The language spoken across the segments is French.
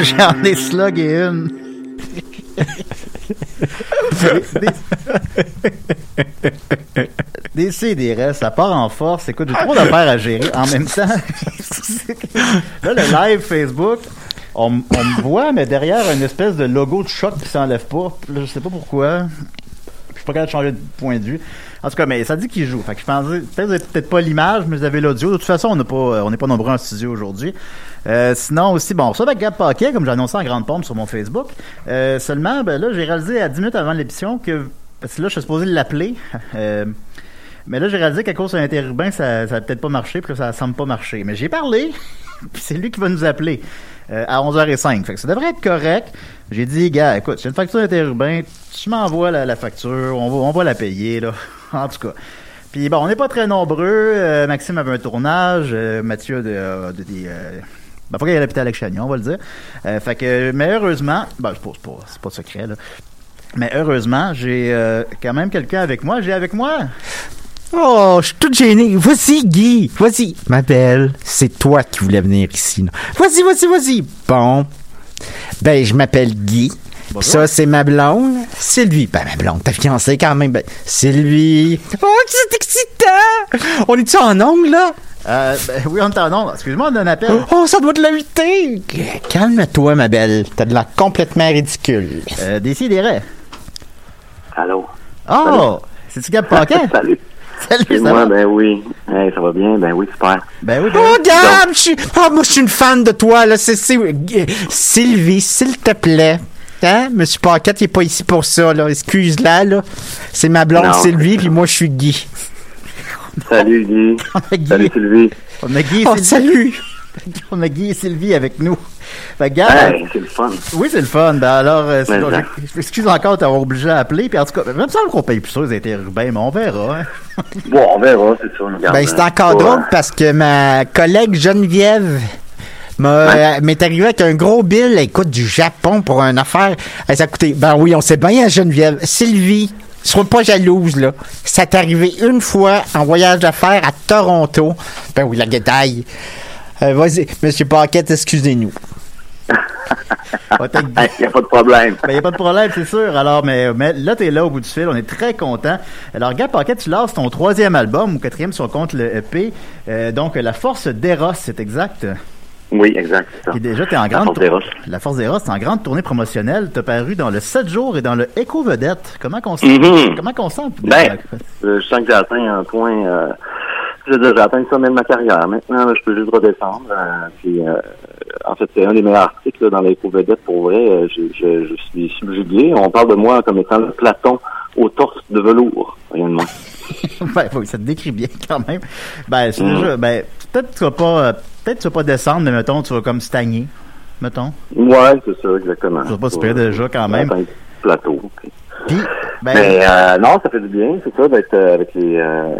J'en ai slugué une. des, des, des restes, ça part en force. Écoute, j'ai trop d'affaires à gérer. En même temps, là, le live Facebook, on, on me voit, mais derrière une espèce de logo de choc qui s'enlève pas. Je sais pas pourquoi. Je suis pas capable de changer de point de vue. En tout cas, mais ça dit qu'il joue. Fait que je pensais, peut-être peut-être pas l'image, mais vous avez l'audio. De toute façon, on n'est pas, on n'est pas nombreux en studio aujourd'hui. Euh, sinon aussi, bon, ça avec Gab Paquet, comme annoncé en grande pompe sur mon Facebook. Euh, seulement, ben là, j'ai réalisé à 10 minutes avant l'émission que, parce que là, je suis supposé l'appeler. Euh, mais là, j'ai réalisé qu'à cause de l'interurbain, ça, ça a peut-être pas marché, puis là, ça semble pas marcher. Mais j'ai parlé, puis c'est lui qui va nous appeler euh, à 11h05. Fait que ça devrait être correct. J'ai dit, gars, écoute, j'ai une facture d'interurbain, tu m'envoies la, la, facture, on va, on va la payer, là. en tout cas. Puis bon, on n'est pas très nombreux. Euh, Maxime avait un tournage, euh, Mathieu de, de, des... Ben, faut qu'il y ait l'hôpital avec Chagnon, on va le dire. Euh, fait que, mais heureusement, ben, c'est pas, c'est pas secret, là. Mais heureusement, j'ai euh, quand même quelqu'un avec moi. J'ai avec moi. Oh, je suis toute gênée. Vas-y, Guy. Vas-y. Ma belle, c'est toi qui voulais venir ici. Vas-y, vas-y, vas-y. Bon. Ben, je m'appelle Guy. Ça, c'est ma blonde. Sylvie. Ben, ma blonde, ta fiancée quand même. Ben, Sylvie. Oh, c'est excitant! On est-tu en ongle, là? Euh, ben, oui, on est en ongle. Excuse-moi, on a un appel. Oh, ça doit de l'inviter. Calme-toi, ma belle. T'as de l'air complètement ridicule. Euh, Décidérez. Allô? Oh! C'est-tu Gab Paquet? Salut. Salut, moi, ben oui. Hey, ça va bien? Ben oui, super. Ben oui, ben Oh, Gab! Je suis... Oh, moi, je suis une fan de toi, là. C'est... Sylvie, s'il te plaît. Hein? Monsieur Paquette, il est pas ici pour ça, là. Excuse-la, là. C'est ma blonde Non, Sylvie, puis moi, je suis Guy. Salut, Guy. On a Guy. Salut, Sylvie. On a Guy et Oh, Sylvie. salut! On a Guy et Sylvie avec nous. Fait Gab, Hey, c'est le fun. oui, c'est le fun. Ben alors, euh, ça. je- je m'excuse encore de t'avoir obligé à appeler. Puis en tout cas, même semble qu'on paye plus ça, les interurbains, mais on verra. Hein. Bon, on verra, c'est ça. regarde, Ben, c'est encore pas, drôle parce que ma collègue Geneviève m'a, euh, m'est arrivée avec un gros bill, écoute, du Japon pour une affaire. Elle s'est coûté, ben oui, on sait bien, Geneviève. Sylvie, sois pas jalouse, là. Ça t'est arrivé une fois en voyage d'affaires à Toronto. Ben oui, la guédaille. Euh, vas-y, Monsieur Paquette, excusez-nous. On va être avec Guy. Hey, y a pas de problème. Ben, y a pas de problème, c'est sûr. Alors, mais, mais là, t'es là au bout du fil. On est très content. Alors, Gab Paquet, tu lances ton troisième album, ou quatrième si on compte le EP. Euh, donc, La Force d'Eros, c'est exact. Oui, exact. Puis déjà, t'es en La grande Force des. La Force des Roches, t'es en grande tournée promotionnelle. T'as paru dans le 7 jours et dans le Écho Vedette. Comment qu'on sent? Mhm. Comment qu'on sent? Ben, euh, je sens que j'ai atteint un point. Euh, je veux dire, j'ai atteint le sommet de ma carrière. Maintenant, là, je peux juste redescendre. euh, puis, euh, en fait, c'est un des meilleurs articles là, dans les vedette pour vrai. Je, je, je suis subjugué. On parle de moi comme étant le Platon au torse de velours. Rien de moins. ben, oui, ça te décrit bien quand même. Ben, c'est Mhm. déjà, ben, peut-être que tu vas pas, peut-être que tu vas pas descendre, mais mettons, tu vas comme stagner. Mettons. Ouais, c'est ça, exactement. Je sais pas si c'est déjà quand même. Le plateau. Puis, ben, Mais euh, non, ça fait du bien, c'est ça, d'être euh, avec les, euh,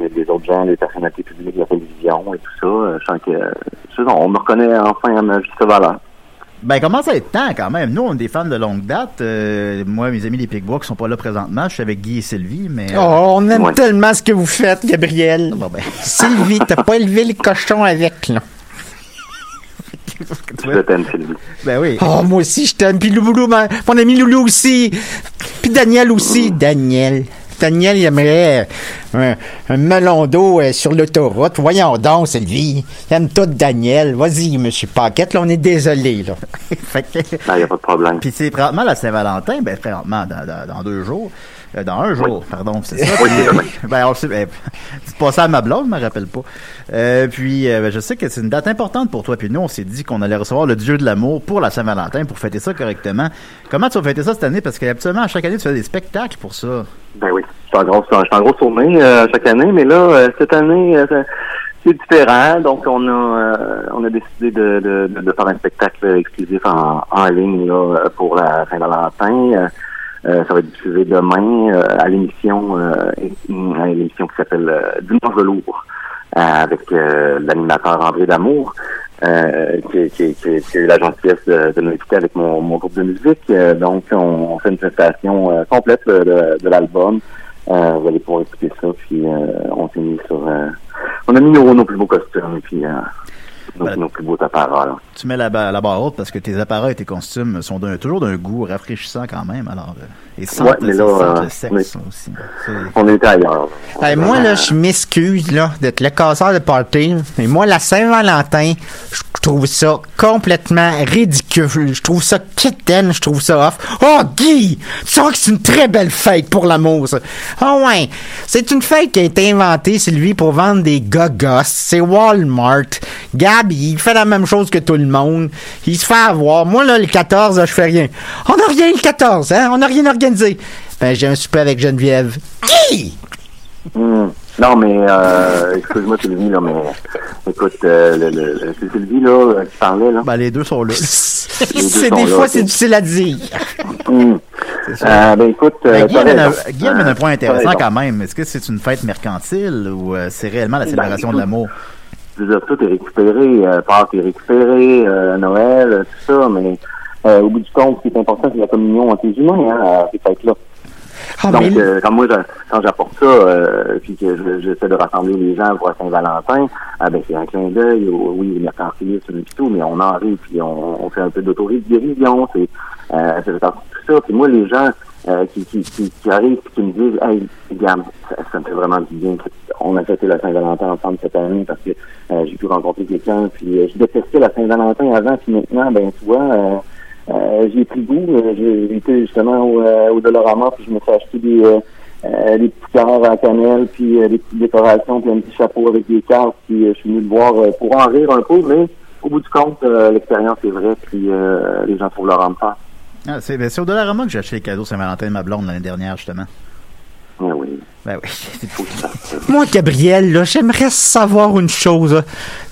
les, les autres gens, les personnalités publiques la télévision et tout ça. Je sens que, on me reconnaît enfin à ma juste valeur. Ben, commence à être temps quand même. Nous, on est des fans de longue date. Euh, moi, mes amis les Pigbois qui sont pas là présentement, je suis avec Guy et Sylvie, mais. euh, Oh, on aime Ouais. tellement ce que vous faites, Gabriel. Bon, ben, Sylvie, t'as pas élevé le cochon avec, là. Je t'aime, Sylvie. Ben oui. Oh, moi aussi, je t'aime. Puis Loulou, ma- mon ami Loulou aussi. Puis Daniel aussi. Daniel. Daniel, il aimerait euh, un, un melon d'eau euh, sur l'autoroute. Voyons donc, Sylvie. Il aime tout Daniel. Vas-y, monsieur Paquette, là, on est désolé, là. Il n'y Ben, a pas de problème. Puis c'est présentement la Saint-Valentin, ben dans, dans, dans deux jours. Euh, dans un jour, pardon, c'est ça. Demain. ben, on sait, ben, c'est pas ça à ma blonde, je me rappelle pas. Euh, puis, euh, ben, je sais que c'est une date importante pour toi. Puis nous, on s'est dit qu'on allait recevoir le dieu de l'amour pour la Saint-Valentin, pour fêter ça correctement. Comment tu vas fêter ça cette année? Parce qu'habituellement, à chaque année, tu fais des spectacles pour ça. Ben oui, je suis en grosse, je suis en grosse tournée euh, chaque année, mais là, euh, cette année, euh, c'est différent. Donc, on a, euh, on a décidé de, de, de- faire un spectacle exclusif en, en ligne là, euh, pour la Saint-Valentin. Euh, ça va être diffusé demain euh, à l'émission, euh, à l'émission qui s'appelle Dimanche velours euh, avec l'animateur André Damour. Euh, qui, qui, qui, qui a eu la gentillesse de, de m'inviter avec mon, mon groupe de musique. Euh, donc, on, on fait une prestation euh, complète de, de, de l'album. Vous allez pouvoir écouter ça, puis on s'est mis sur... on a mis nos, nos plus beaux costumes, puis nos, Ben- nos plus beaux là. Tu mets la, ba- la barre haute parce que tes appareils et tes costumes sont d'un- toujours d'un goût rafraîchissant quand même. Alors, euh, et sentent, Ouais, mais là, euh, le sexe mais- aussi. On était ailleurs. Hey, moi, là, je m'excuse, là, d'être le casseur de party. Mais moi, la Saint-Valentin, je trouve ça complètement ridicule. Je trouve ça quétaine, je trouve ça off. Oh, Guy! Tu vois que c'est une très belle fête pour l'amour, ça. Ah ouais. C'est une fête qui a été inventée, Sylvie, pour vendre des gogos. C'est Walmart. Il fait la même chose que tout le monde. Il se fait avoir. Moi, là, le 14, là, je fais rien. On n'a rien le 14, hein? On n'a rien organisé. Ben, j'ai un souper avec Geneviève. Guy! Hmm. Non, mais euh, excuse-moi Sylvie, là, mais écoute, euh, le, le, le- c'est Sylvie là, euh, qui parlait, là. Ben, les deux sont là. c'est des là, fois, c'est difficile à dire. Hmm. Euh, ben écoute, euh, Ben, Guy, t'as amène un, point Euh, intéressant quand même. Est-ce que c'est une fête mercantile ou euh, c'est réellement la célébration de écoute, l'amour? Je veux dire, tout est récupéré, euh, Pâques est récupéré, euh, Noël, euh, tout ça, mais euh, au bout du compte, ce qui est important, c'est la communion entre les humains, hein, à ces fêtes-là. Ah, Donc, mais- euh, quand moi, je- quand j'apporte ça, euh, puis que je- j'essaie de rassembler les gens pour Saint-Valentin, ah ben c'est un clin d'œil, oui, le mercantilisme et tout, mais on en rit, puis on, on fait un peu d'autodérision, c'est euh, de tout ça. Puis moi, les gens euh, qui, qui, qui, qui arrivent et qui me disent, hey, regarde, ça, ça me fait vraiment du bien. On a fêté la Saint-Valentin ensemble cette année parce que euh, j'ai pu rencontrer quelqu'un, puis euh, je détestais la Saint-Valentin avant, puis maintenant, ben tu vois. Euh, euh, j'ai pris goût. J'ai été justement au, au Dollarama, puis je me suis acheté des, des petits cœurs à cannelle, puis des petites décorations, puis un petit chapeau avec des cartes, puis je suis venu le voir pour en rire un peu, mais au bout du compte, l'expérience est vraie, puis les gens trouvent leur faire. Ah, c'est ben, au Dollarama que j'ai acheté les cadeaux Saint-Valentin de ma blonde l'année dernière, justement. Ouais, oui, Ben oui. Moi, Gabriel, là, j'aimerais savoir une chose.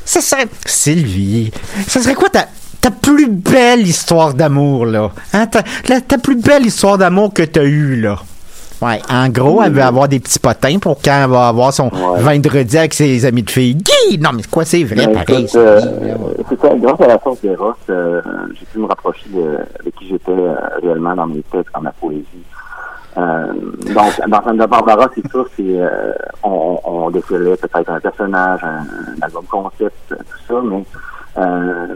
Ça serait... Sylvie, ça serait quoi ta, ta plus belle histoire d'amour, là? Hein? Ta, la- ta plus belle histoire d'amour que t'as eue, là? Ouais, en gros, elle veut avoir des petits potins pour quand elle va avoir son Ouais. vendredi avec ses amis de filles. Guy! Non, mais quoi, c'est vrai, Ben, pareil. écoute, euh, grâce à la force des Ross, j'ai pu me rapprocher de, qui j'étais euh, réellement dans mes textes, dans ma poésie. Euh, donc, dans de Barbara, c'est sûr, c'est euh, on, on peut-être un personnage, un, album concept, tout ça, mais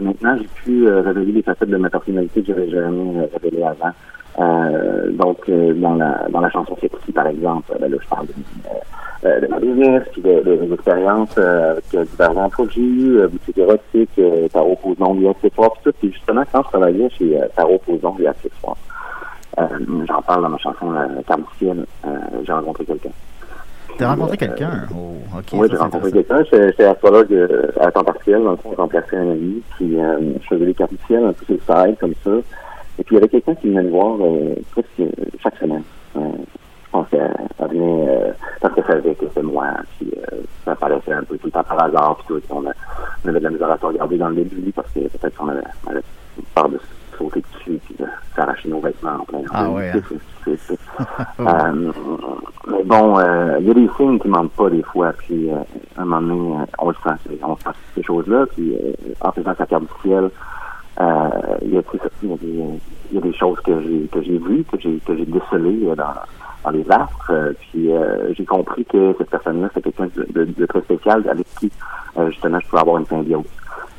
maintenant j'ai pu révéler des facettes de ma personnalité que j'avais jamais révélées avant. Euh, donc, euh, dans, la, dans la chanson Sexy, par exemple, ben là, je parle de, euh, de ma business, puis de, de mes expériences euh, avec euh, divers emplois que j'ai eu, euh, boutique érotique, euh, tarot posons, et accessoires, puis tout. Puis justement, quand je travaillais chez euh, Tarot posons et accessoires, euh, j'en parle dans ma chanson euh, Carmiciel, euh, j'ai rencontré quelqu'un. T'as rencontré quelqu'un? Oh, ok. Oui, j'ai rencontré quelqu'un. J'étais astrologue euh, à temps partiel. Dans le fond, je remplaçais un ami. Puis, euh, je faisais des cartes du un peu sur le side, comme ça. Et puis, il y avait quelqu'un qui venait me voir euh, presque chaque semaine. Euh, je pense qu'elle elle venait euh, parce qu'elle savait que c'était moi. Puis, euh, ça apparaissait un peu tout le temps par hasard. Puis, tout. On, a- on avait de la misère à se regarder dans le début parce que peut-être qu'on avait, on avait peur de sauter dessus puis de s'arracher nos vêtements en plein Ah mais bon, euh, il y a des signes qui mentent pas des fois, puis euh, à un moment donné, on le sent, on sent ces choses-là, puis euh, en faisant sa carte du ciel, il y a, tu sais, il y a des, il y a des choses que j'ai que j'ai vues, que j'ai que j'ai décelées euh, dans, dans les astres, euh, puis euh, j'ai compris que cette personne-là, c'est quelqu'un de, de- de très spécial avec qui euh, justement je pouvais avoir une symbiose.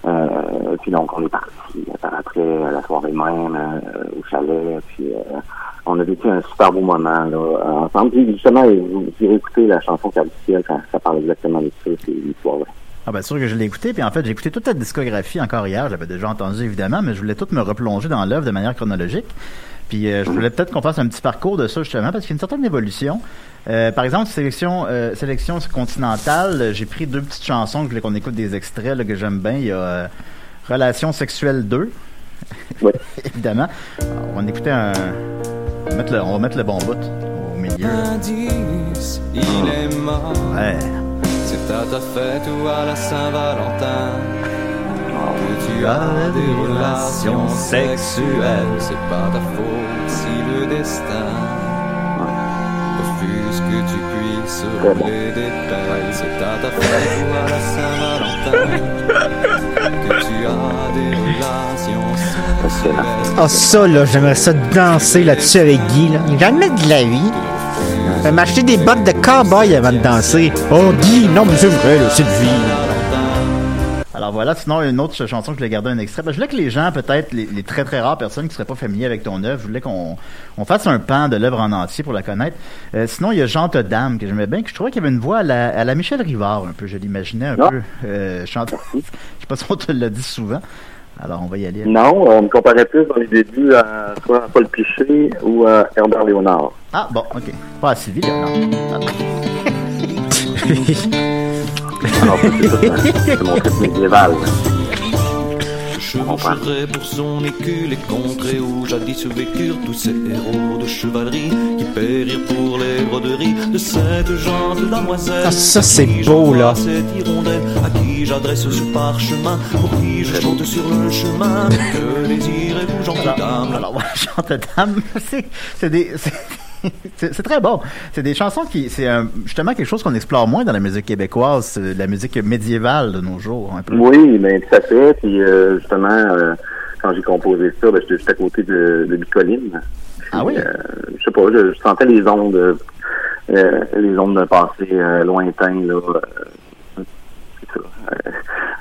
Euh, puis donc on est parti euh, par après euh, la soirée même euh, au chalet, puis euh, on a vécu un super beau moment là, euh, ensemble. Puis justement, vous écouter la chanson Ciel, ça, ça parle exactement de ça, c'est l'histoire. Ah ben sûr que je l'ai écouté, puis en fait j'ai écouté toute ta discographie encore hier, j'avais déjà entendu évidemment, mais je voulais tout me replonger dans l'œuvre de manière chronologique. Puis euh, je voulais peut-être qu'on fasse un petit parcours de ça justement, parce qu'il y a une certaine évolution. Euh, par exemple, sélection euh, sélection continentale, j'ai pris deux petites chansons que je voulais qu'on écoute des extraits là, que j'aime bien. Il y a euh, Relation sexuelle 2, Ouais. évidemment. Alors, on va écouter un... On va mettre le, on va mettre le bon bout au milieu. Indice, il est mort. Ouais. C'est à ta fête ou à la Saint-Valentin que tu as des relations sexuelles. C'est pas ta faute si le destin refuse que tu puisses rouler des pelles. C'est à ta fête ou à la Saint-Valentin que tu as des relations sexuelles. Ah, ça, là, j'aimerais ça danser là-dessus avec Guy, là. Jamais de la vie. Je vais m'acheter des bottes de cowboy avant de danser. Oh, Guy, non, mais c'est vrai, c'est de vie. Alors voilà, sinon une autre chanson que je voulais garder un extrait. Ben, je voulais que les gens, peut-être les, les très très rares personnes qui seraient pas familiers avec ton œuvre, je voulais qu'on on fasse un pan de l'œuvre en entier pour la connaître. Euh, sinon, il y a Jean Dame que j'aimais bien, que je trouvais qu'il y avait une voix à la, à la Michel Rivard un peu. Je l'imaginais un Ah. peu euh, chanter. Je sais pas si on te l'a dit souvent. Alors on va y aller. Non, on me comparait plus dans les débuts à soit à Paul Piché ou à Herbert Léonard. Ah bon, ok. Pas à Sylvie, Léonard. Alors, tout, hein. c'est mon truc médiéval. Je chevaucherai pour son écu les contrées où jadis vécurent tous ces héros de chevalerie qui périrent pour les broderies de cette gente damoiselle. Ah, ça, c'est beau, là. Cette hirondelle à qui j'adresse ce parchemin pour qui je chante sur le chemin. Que désirez-vous, Alors, Dame? alors Chante Dame, c'est des c'est- très bon. C'est des chansons qui c'est justement quelque chose qu'on explore moins dans la musique québécoise, c'est la musique médiévale de nos jours un peu. Oui, mais tout à fait. Puis euh, justement, euh, quand j'ai composé ça, ben, j'étais juste à côté de, de Bicoline. Ah oui? Euh, je sais pas, je, je sentais les ondes, euh, les ondes d'un passé euh, lointain là.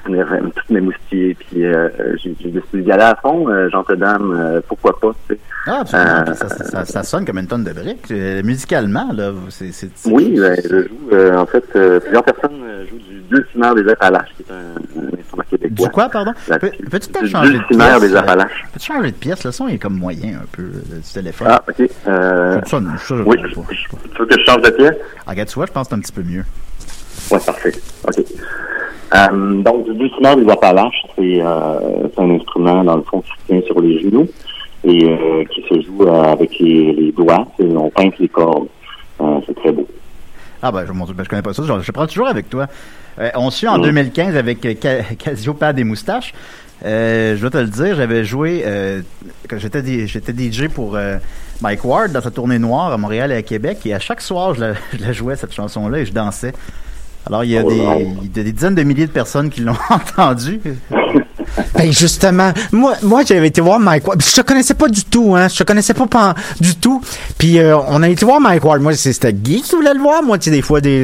Venir euh, toutes mes moustillés, puis j'ai j'ai décidé d'y aller à fond. Euh, Jean Dame, euh, pourquoi pas, tu sais. Ah, absolument. Euh, ça, ça, ça- sonne comme une tonne de briques. Musicalement, là, c'est. Oui, ben, je joue, en fait, plusieurs personnes jouent du dulcimer des Appalaches, qui est un, un instrument québécois. Du quoi, pardon? Peux-tu peut-être changer de pièce? des Appalaches. Peux-tu changer de pièce? Le son est comme moyen un peu du téléphone. Ah, ok. Euh, Ça sonne- ça, je oui, je tu veux que je change de pièce? Ah, regarde, tu vois, je pense que c'est un petit peu mieux. Oui, parfait. OK. Euh, donc, du dulcimer des Appalaches, c'est euh, c'est un instrument, dans le fond, qui se tient sur les genoux et euh, qui se joue avec les, les doigts. On pince les cordes. C'est très beau. Ah ben, je, mon Dieu, ben, je connais pas ça. Je, je prends toujours avec toi. On suit en Mm. 2015 avec Ca- Casio Pad et Moustache. Je dois te le dire, j'avais joué quand j'étais DJ pour Mike Ward dans sa tournée noire à Montréal et à Québec et à chaque soir je la, je la jouais cette chanson là et je dansais. Alors il y a Oh, des, il y a des dizaines de milliers de personnes qui l'ont entendu. Ben justement, moi, moi j'avais été voir Mike Ward. Je te connaissais pas du tout, hein. Je te connaissais pas, du tout. Puis euh, on a été voir Mike Ward. Moi, c'était Guy qui voulait le voir. Moi, tu sais, des fois des.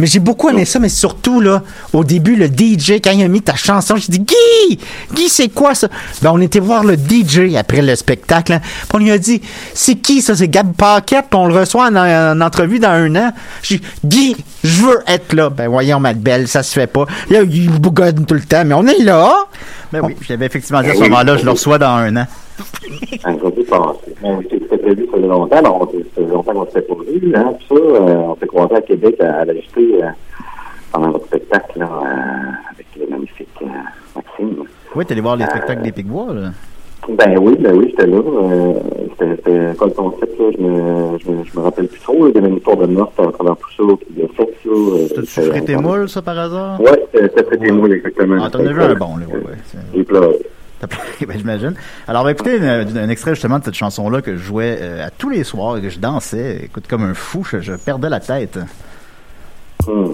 Mais j'ai beaucoup aimé ça. Mais surtout là, au début, le DJ quand il a mis ta chanson, j'ai dit Guy, Guy, c'est quoi ça? Ben on était voir le DJ après le spectacle. hein. On lui a dit, c'est qui ça? C'est Gab Paquette? On le reçoit en, en entrevue dans un an. J'ai dit, Guy, je veux être là. Ben voyons, ma belle, ça se fait pas. Là, il bougonne tout le temps, mais on est là. Ben oui, je l'avais effectivement dit à ce moment-là, je le reçois dans un an. Un gros passé. Mais C'était prévu, ça longtemps. Alors, on- ça longtemps qu'on ne s'était pas vu. Hein, ça, euh, on s'est croisés à Québec à, à euh, pendant notre spectacle là, euh, avec le magnifique euh, Maxime. Oui, t'es allé voir les spectacles des Picbois, là. Ben oui, ben oui, j'étais là. Euh, c'était, quoi le concept, là? Je me, je me, je me rappelle plus trop. là. Il y avait une histoire de noces à travers tout ça, qui a fait ça. euh, T'as-tu c'était- frais tes moules, ça, par hasard? Ouais, c'était tes moules, exactement. Ah, t'en as vu un bon, là, ouais, ouais. c'est- J'ai pleuré. Ben, j'imagine. Alors, ben, écoutez, un, un extrait justement de cette chanson-là que je jouais euh, à tous les soirs et que je dansais. Écoute, comme un fou, je, je perdais la tête. Hmm.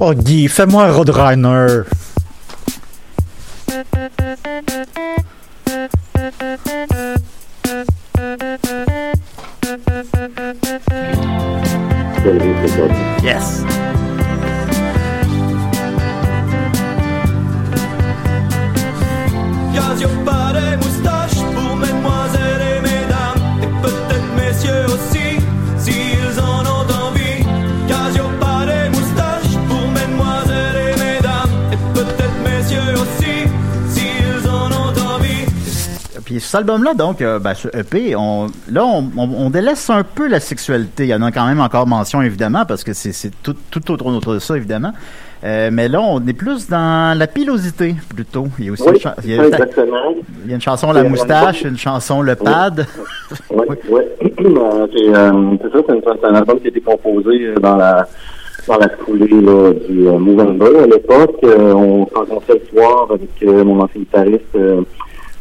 Oh Guy, fais-moi un Roadrunner. Quel risque, c'est ça. Yes! Casio pas des moustaches Puis cet album-là, donc, euh, ben, ce EP, on, là, on, on, on délaisse un peu la sexualité. Il y en a quand même encore mention, évidemment, parce que c'est tout, tout autour de ça, évidemment. Euh, mais là, on est plus dans la pilosité, plutôt. Il y a aussi Oui, il y a une, exactement. il y a une chanson La Moustache, une chanson Le Pad. Oui, oui. Euh, c'est euh, ça, c'est un album qui a été composé euh, dans la dans la foulée là, du euh, Movember. À l'époque, euh, on se rencontrait le soir avec euh, mon ancien guitariste euh,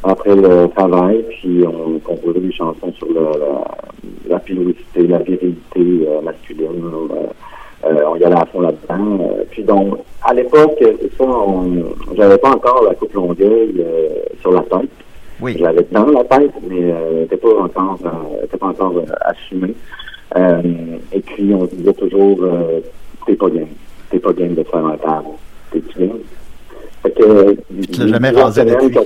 après le travail, puis on composait des chansons sur le- la, la pilosité, la virilité euh, masculine. euh, euh, on y allait à fond là-dedans. Euh, puis donc, à l'époque, c'est ça, on- j'avais pas encore la coupe longueuil euh, sur la tête. Oui. Je l'avais dans la tête, mais euh, pas encore, était pas encore assumé. Euh, et puis, on disait toujours, euh, t'es pas game. T'es pas game de faire un table. T'es-tu game? Fait que, Tu l'as jamais rasé depuis.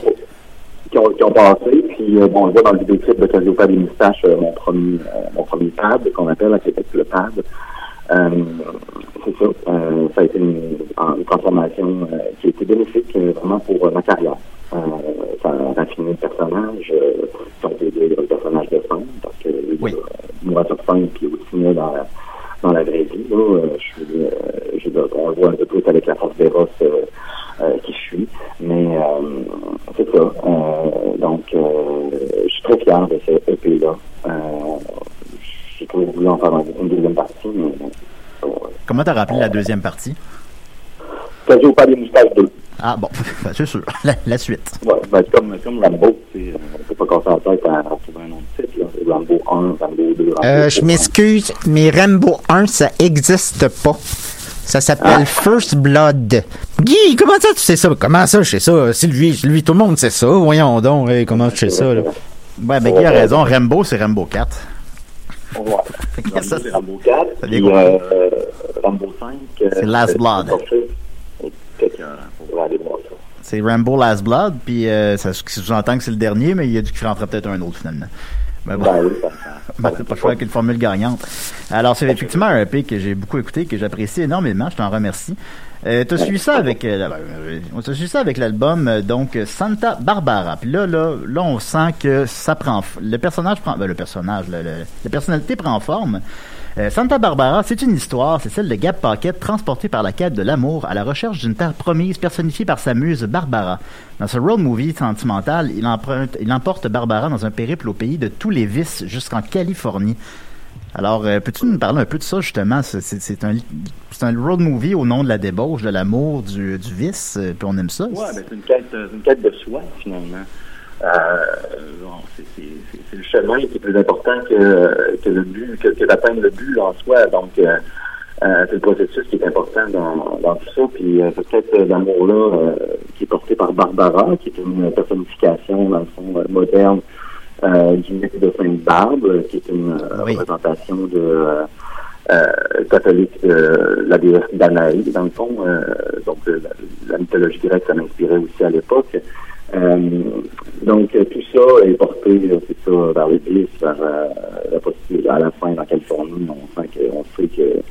Qui ont, qui, ont, passé, puis euh, bon, on le voit dans le vidéoclip de Cassiopeia des moustaches, euh, mon premier, euh, mon premier pad, qu'on appelle à Québec le pad. Euh, c'est ça. Euh, ça a été une, une transformation euh, qui a été bénéfique euh, vraiment pour ma carrière. Euh, ça a raffiné le personnage, euh, on peut dire le personnage de scène, parce que Oui. moi sur scène, puis aussi moi dans la, dans la vraie vie, là, euh, je suis, euh, je, on le voit un peu plus avec la force des Ross euh, qui je suis, mais euh, c'est ça. Euh, donc, euh, je suis très fier de ce EP-là. Euh, j'ai toujours voulu en faire un- une deuxième partie, mais bon, euh, Comment t'as rappelé la deuxième partie? Casio pas des moustaches 2. Ah bon, ben, c'est sûr. La, la suite. Ouais, ben, c'est comme, comme Rambo, tu sais, on peut pas casser la tête à, trouver un nom de titre, là. Rambo 1, Rambo 2, Rambo Euh, je 3. m'excuse, mais Rambo 1, ça existe pas. Ça s'appelle First Blood. Guy, comment ça tu sais ça? Comment ça je sais ça? Sylvie, Sylvie, tout le monde sait ça. Voyons donc, hey, comment tu sais ça? Là? Ouais, ben, Guy a raison. Rambo, c'est Rambo 4. Ouais. Rambo, Ça, c'est Rambo 4. ça Puis, vient euh, euh, Rambo 5. euh, C'est Last Blood. C'est Rambo Last Blood, puis euh, ça sous-entend que c'est le dernier, mais il y a du qui rentrer peut-être un autre finalement. Ben bon. Ben oui, ça Ben, c'est pas choix avec une formule gagnante. Alors, c'est effectivement un EP que j'ai beaucoup écouté, que j'apprécie énormément. Je t'en remercie. Euh, t'as suivi ça avec, euh, ben, euh, on t'a suivi ça avec l'album, euh, donc, Santa Barbara. Puis là, là, là, on sent que ça prend, le personnage prend, ben, le personnage, le- le- la personnalité prend forme. Euh, Santa Barbara, c'est une histoire, c'est celle de Gab Paquette transporté par la quête de l'amour à la recherche d'une terre promise personnifiée par sa muse Barbara. Dans ce road movie sentimental, il, emprunte, il emporte Barbara dans un périple au pays de tous les vices jusqu'en Californie. Alors, euh, peux-tu nous parler un peu de ça, justement? C'est, un, road movie au nom de la débauche, de l'amour, du, vice, euh, puis on aime ça. Ouais, ben, c'est une quête, une quête de soi, finalement. Euh, c'est, le chemin qui est plus important que, que le but, que, que d'atteindre le but en soi. Donc, euh, Euh, c'est le processus qui est important dans, dans tout ça. Puis euh, c'est peut-être euh, l'amour-là euh, qui est porté par Barbara, qui est une personnification, dans le fond, moderne du mythe de Sainte-Barbe, qui est une Oui. représentation de catholique de la déesse Danaï, dans le fond. Donc la, la mythologie grecque, ça m'inspirait aussi à l'époque. Euh, donc euh, tout ça est porté, euh, c'est ça, vers l'église, vers euh, la possibilité à la fin en Californie, on sent que on sait que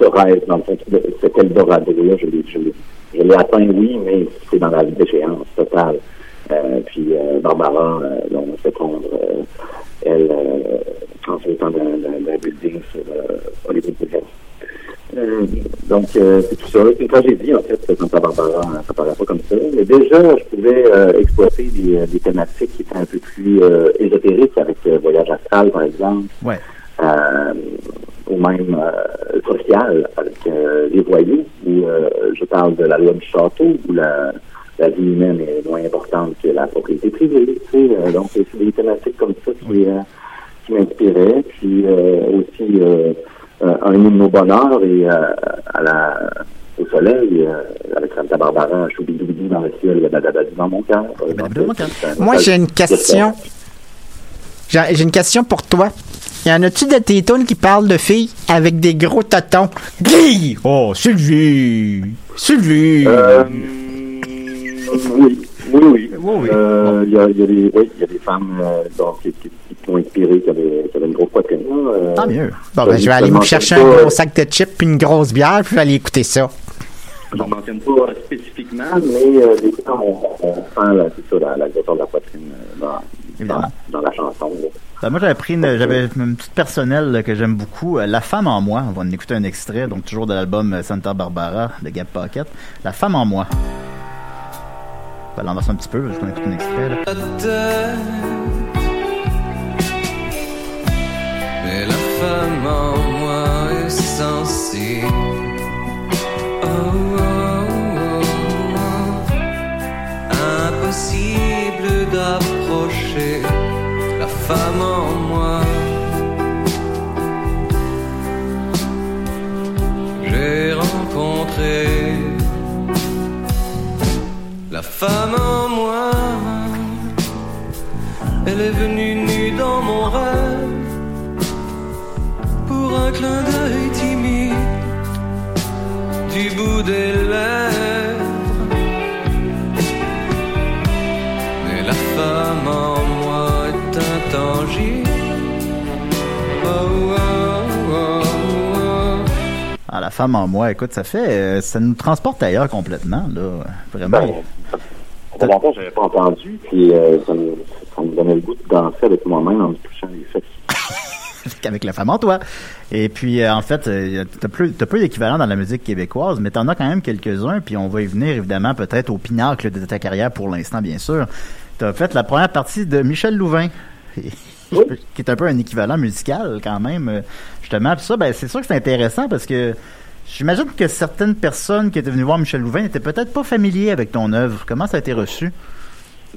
ce rêve, dans le fond, cet Eldorado-là, je l'ai, je je l'ai atteint, oui, mais c'est dans la déchéance totale. Euh, puis euh, Barbara, euh, dont on fait prendre, elle, euh, en sautant d'un building sur euh, Hollywood Boulevard. Euh, donc, euh, c'est tout ça. C'est une tragédie, en fait, à Barbara, hein, ça paraît pas comme ça. Mais déjà, je pouvais euh, exploiter des, euh, des thématiques qui étaient un peu plus euh, ésotériques, avec Voyage astral, par exemple, Ouais. euh, ou même euh, social, avec euh, Les Voyous, où euh, je parle de la loi du château, où la, la vie humaine est moins importante que la propriété privée. Tu sais, euh, donc, c'est des thématiques comme ça qui, qui m'inspiraient. Puis euh, aussi euh, euh, un hymne au bonheur et euh, à la, au soleil, euh, avec Santa Barbara, choubidoubidou dans le ciel, badabadou dans mon cœur. par exemple. Badabadou dans mon cœur. Un Moi, j'ai une question. J'ai une question pour toi. Y en a-tu de tes tunes qui parlent de filles avec des gros totons? Guy! Oh, Sylvie! Sylvie! Euh, oui, oui, oui. Oui, oui. Euh, Il y, a, il y a des, oui, il y a des femmes euh, donc, qui, qui, qui m'ont inspiré, qui avaient, qui avaient une grosse poitrine. là, euh, Tant mieux. Bon, ben, je vais aller me chercher un gros sac de chips puis une grosse bière, puis je vais aller écouter ça. Je ne mentionne pas spécifiquement, mais euh, des fois, on, on sent la, ça, la, la grosseur de la poitrine euh, dans, Évidemment. dans, dans la chanson. là. Ben, moi, j'avais pris une, j'avais une petite personnelle là, que j'aime beaucoup, euh, La femme en moi. On va en écouter un extrait, donc toujours de l'album euh, Santa Barbara de Gab Pocket. La femme en moi. On va l'enverser un petit peu, je vais écouter un extrait. Là. Femme en moi est sensible. Oh, oh, oh. Impossible d'approcher la femme en moi. J'ai rencontré la femme en moi. Elle est venue nue dans mon rêve pour un clin d'œil timide du bout des lèvres. Mais la femme en moi est intangible. Oh, oh, oh. Ah, La femme en moi, écoute, ça fait, euh, ça nous transporte ailleurs complètement, là. Vraiment. Ben, ça longtemps que je n'avais pas entendu, puis euh, ça, me, ça me donnait le goût de danser avec moi-même en me touchant les fesses. Qu'avec la femme en toi. Et puis, euh, en fait, euh, t'as peu, peu d'équivalent dans la musique québécoise, mais t'en as quand même quelques-uns, puis on va y venir, évidemment, peut-être au pinacle de ta carrière pour l'instant, bien sûr. T'as fait la première partie de Michel Louvain, qui est un peu un équivalent musical, quand même, euh, justement. Puis ça, ben, c'est sûr que c'est intéressant, parce que j'imagine que certaines personnes qui étaient venues voir Michel Louvain n'étaient peut-être pas familiers avec ton œuvre. Comment ça a été reçu?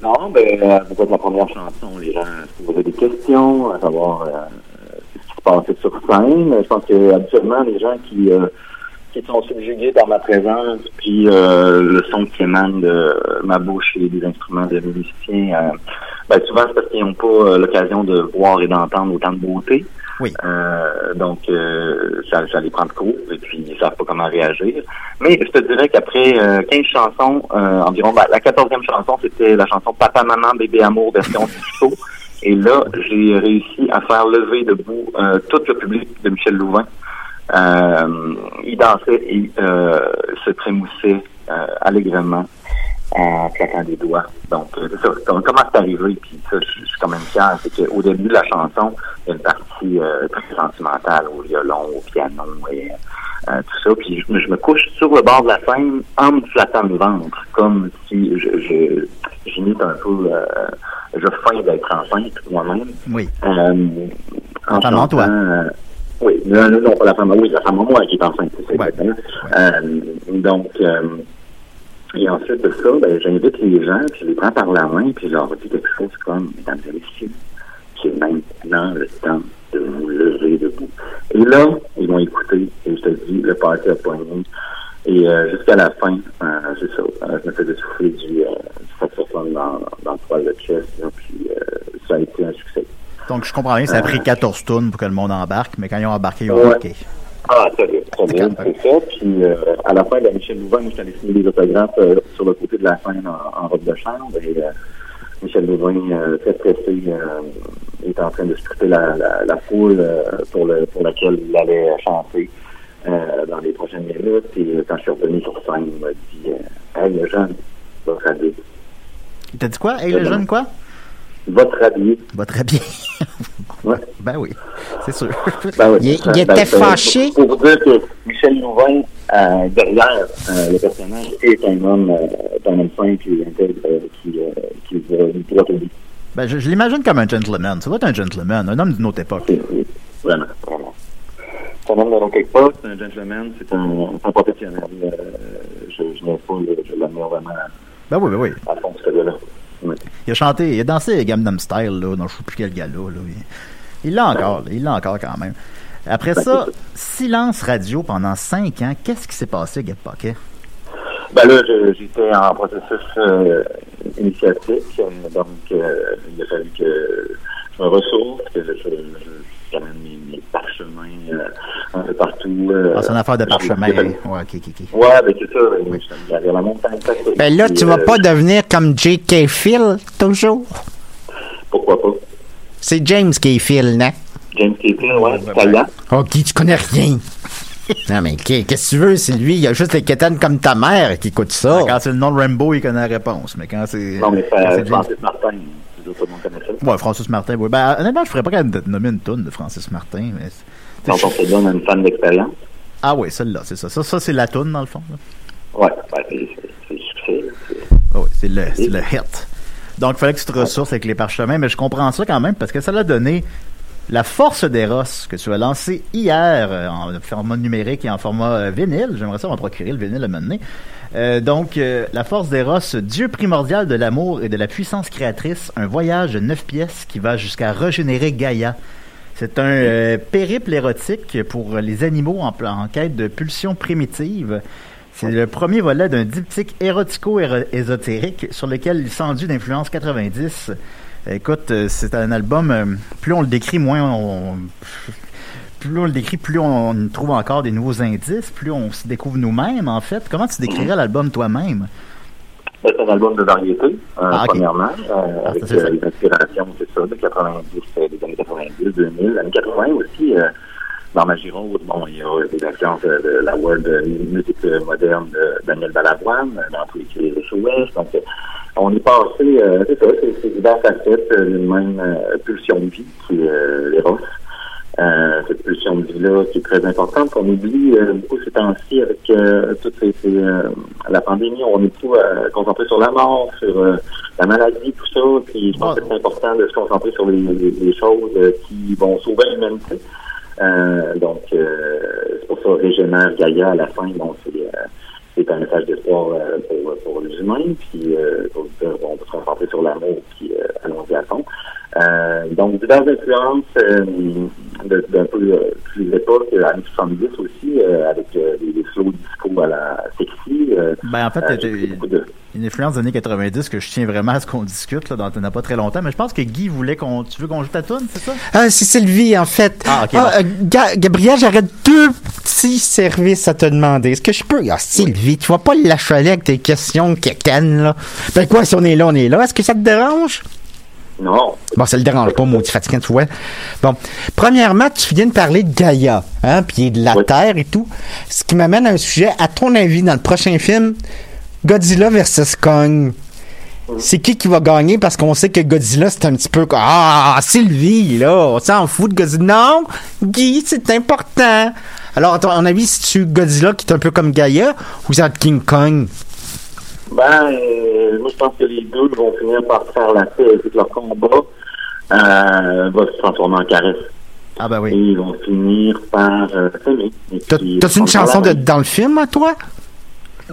Non, ben, euh, pourquoi ma première chanson, les gens se posaient des questions, à savoir euh, passait sur scène. Je pense que habituellement, les gens qui, euh, qui sont subjugués par ma présence, puis euh, le son qui émane de ma bouche et des instruments de musiciens, euh, ben, souvent c'est parce qu'ils n'ont pas euh, l'occasion de voir et d'entendre autant de beauté. Oui. Euh, donc, euh, ça, ça les prend de court et puis ils savent pas comment réagir. Mais je te dirais qu'après euh, 15 chansons, euh, environ, ben, la 14e chanson, c'était la chanson Papa, Maman, Bébé, Amour, version Tissot. Et là, j'ai réussi à faire lever debout euh, tout le public de Michel Louvain. Euh, il dansait et euh, se trémoussait euh, allègrement en claquant des doigts. Donc, euh, ça. Comment c'est arrivé? Puis ça, je suis quand même fier. C'est qu'au début de la chanson, il y a une partie euh, très sentimentale au violon, au piano et euh, tout ça. Puis je, me- je me couche sur le bord de la scène en me flattant le ventre, comme si je, je, j'imite un peu, euh, je feins d'être enceinte moi-même. Oui. Euh, en toi. chantant, euh, oui, non, non, non, pas la femme, oui, la femme en moi qui est enceinte, c'est Ouais. Euh, donc, euh, et ensuite de ça, ben, j'invite les gens, puis je les prends par la main, puis je leur dis quelque chose comme, mesdames et messieurs, c'est maintenant le temps de vous lever. debout. Et là, ils et je te dis, le party a poigné. Et euh, jusqu'à la fin, euh, c'est ça, euh, je me faisais souffler du, euh, du dans, dans le poil de chest, là, puis ça a été un succès. Donc, je comprends bien, ça a pris 14 tonnes pour que le monde embarque, mais quand ils ont embarqué, ils ont Ouais. embarqué. Ah, très bien, très bien, c'est ça. Puis à la fin la Michel Louvain, je suis allé signer des autographes sur le côté de la scène en, en robe de chambre. Et Michel Louvain, euh, très pressé, euh, est en train de scruter la, la, la foule euh, pour, le, pour laquelle il allait chanter euh, dans les prochaines minutes. Et euh, quand je suis revenu sur scène, il m'a dit euh, Hey, le jeune, votre habillé. Il t'a dit quoi? Hey, le jeune, quoi? Votre habillé. Va très bien. Ouais. Ben oui, c'est sûr. Ben oui. Il- il Ben, était ben, fâché. Pour dire que Michel Louvain, euh, derrière euh, le personnage, est un homme, est un homme simple et intègre qui, qui va droit au but. Ben, je, je l'imagine comme un gentleman. Ça doit être un gentleman, un homme d'une autre époque. C'est- Vraiment, vraiment. C'est un c'est gentleman, c'est un, un professionnel. Euh, je je n'ai pas, je l'admire vraiment Ben oui, ben oui. à fond, ce gars-là. Il a chanté, il a dansé Gamnam Style, là, dans je sais plus quel gala, là. Il- l'a encore, là, il l'a encore quand même. Après Ben, ça, silence radio pendant cinq ans. Qu'est-ce qui s'est passé, Gab Paquet? Ben là, je- j'étais en processus euh, initiatique, euh, donc euh, il a fallu que je me ressource, que je, je, je amène mes, mes parchemins euh, un peu partout. euh, Ah, c'est une affaire de parchemin. Ouais, ok, ok, ok. Ouais, ben c'est ça. Oui. Je suis allé à la montagne. Ben là, Puis, tu vas euh, pas devenir comme J.K. Phil, toujours? Pourquoi pas? C'est James est Phil, non? James Capill, ouais, Taillant. Ok, tu connais rien? non, mais qu'est- qu'est-ce que tu veux? C'est lui, il a juste les quétaines comme ta mère qui écoute ça. Quand c'est le nom de Rambo, il connaît la réponse. Mais quand c'est. Non, mais c'est c'est James- Francis Martin. Tout le monde connaît ça. Ouais, Francis Martin, oui. Ben, honnêtement, je ferais pas capable de te nommer une toune de Francis Martin. Mais Quand on se donne une fan d'expérience. ah oui, celle-là, c'est ça. Ça, ça c'est la toune, dans le fond. là. Ouais, ben, c'est c'est- le succès. Ah oui, c'est le, hit. Donc, il fallait que tu te ressources avec les parchemins, mais je comprends ça quand même parce que ça l'a donné la force d'Eros que tu as lancé hier euh, en format numérique et en format euh, vinyle. J'aimerais ça m'en procurer le vinyle à donné. Euh, donc, euh, la force d'Eros, Dieu primordial de l'amour et de la puissance créatrice, un voyage de neuf pièces qui va jusqu'à régénérer Gaïa. C'est un euh, périple érotique pour les animaux en, en quête de pulsions primitives. C'est le premier volet d'un diptyque érotico-ésotérique sur lequel il s'enduit d'influence 90. Écoute, c'est un album, plus on le décrit, moins on... Plus on le décrit, plus on trouve encore des nouveaux indices, plus on se découvre nous-mêmes, en fait. Comment tu décrirais l'album toi-même? C'est un album de variété, euh, Ah, ok. premièrement, euh, Ah, avec ça, c'est ça. euh, des inspirations, c'est ça, de 90, euh, des années 90, 2000, années 80 aussi. euh, dans ma gironde, bon, il y a des influences de la world euh, musique moderne de Daniel Balavoine, dans tous les les shows West. Donc, on est passé, c'est ça, c'est diverses facettes d'une même pulsion de vie qui est l'éros. Euh, cette pulsion de vie-là qui est très importante, qu'on oublie euh, beaucoup ces temps-ci avec euh, toutes ces, ces, euh, la pandémie, on est beaucoup euh, concentré sur la mort, sur euh, la maladie, tout ça, puis je pense que c'est important de se concentrer sur les, les- les choses qui vont sauver l'humanité. Donc, c'est pour ça Régénère Gaïa à la fin, bon, c'est c'est un message d'espoir euh, pour, pour les humains, puis euh, pour bon, on peut se concentrer sur l'amour, puis euh, allons-y à fond. Donc, diverses influences d'un peu euh, toutes les époques, euh, années 70 aussi, euh, avec euh, des, des slow disco à la sexy. Euh, Ben, en fait, euh, de... une influence des années 90 que je tiens vraiment à ce qu'on discute, là, dans t'en as pas très longtemps, mais je pense que Guy voulait qu'on, tu veux qu'on joue ta toune, c'est ça? Ah, c'est Sylvie, en fait. Ah, ok, euh, Ga- Gabriel, j'aurais deux petits services à te demander. Est-ce que je peux... Ah, Sylvie, tu vas pas l'achaler avec tes questions quétaines, là. Ben quoi, si on est là, on est là. Est-ce que ça te dérange? Non, Bon, ça le dérange pas, maudit fatigant, tu vois. Bon, premièrement, tu viens de parler de Gaïa, hein, puis de la Oui. Terre et tout. Ce qui m'amène à un sujet, à ton avis, dans le prochain film, Godzilla versus Kong. C'est qui qui va gagner? Parce qu'on sait que Godzilla, c'est un petit peu... comme, Ah, Sylvie, là, on s'en fout de Godzilla. Non, Guy, c'est important. Alors, à ton avis, si tu Godzilla qui est un peu comme Gaïa, ou c'est entre King Kong? Ben, euh, moi, je pense que les deux vont finir par faire la paix avec leur combat euh, va se transformer en caresse. Ah, ben Et oui. ils vont finir par euh, s'aimer. Et T'as-tu une chanson de, dans le film, à toi?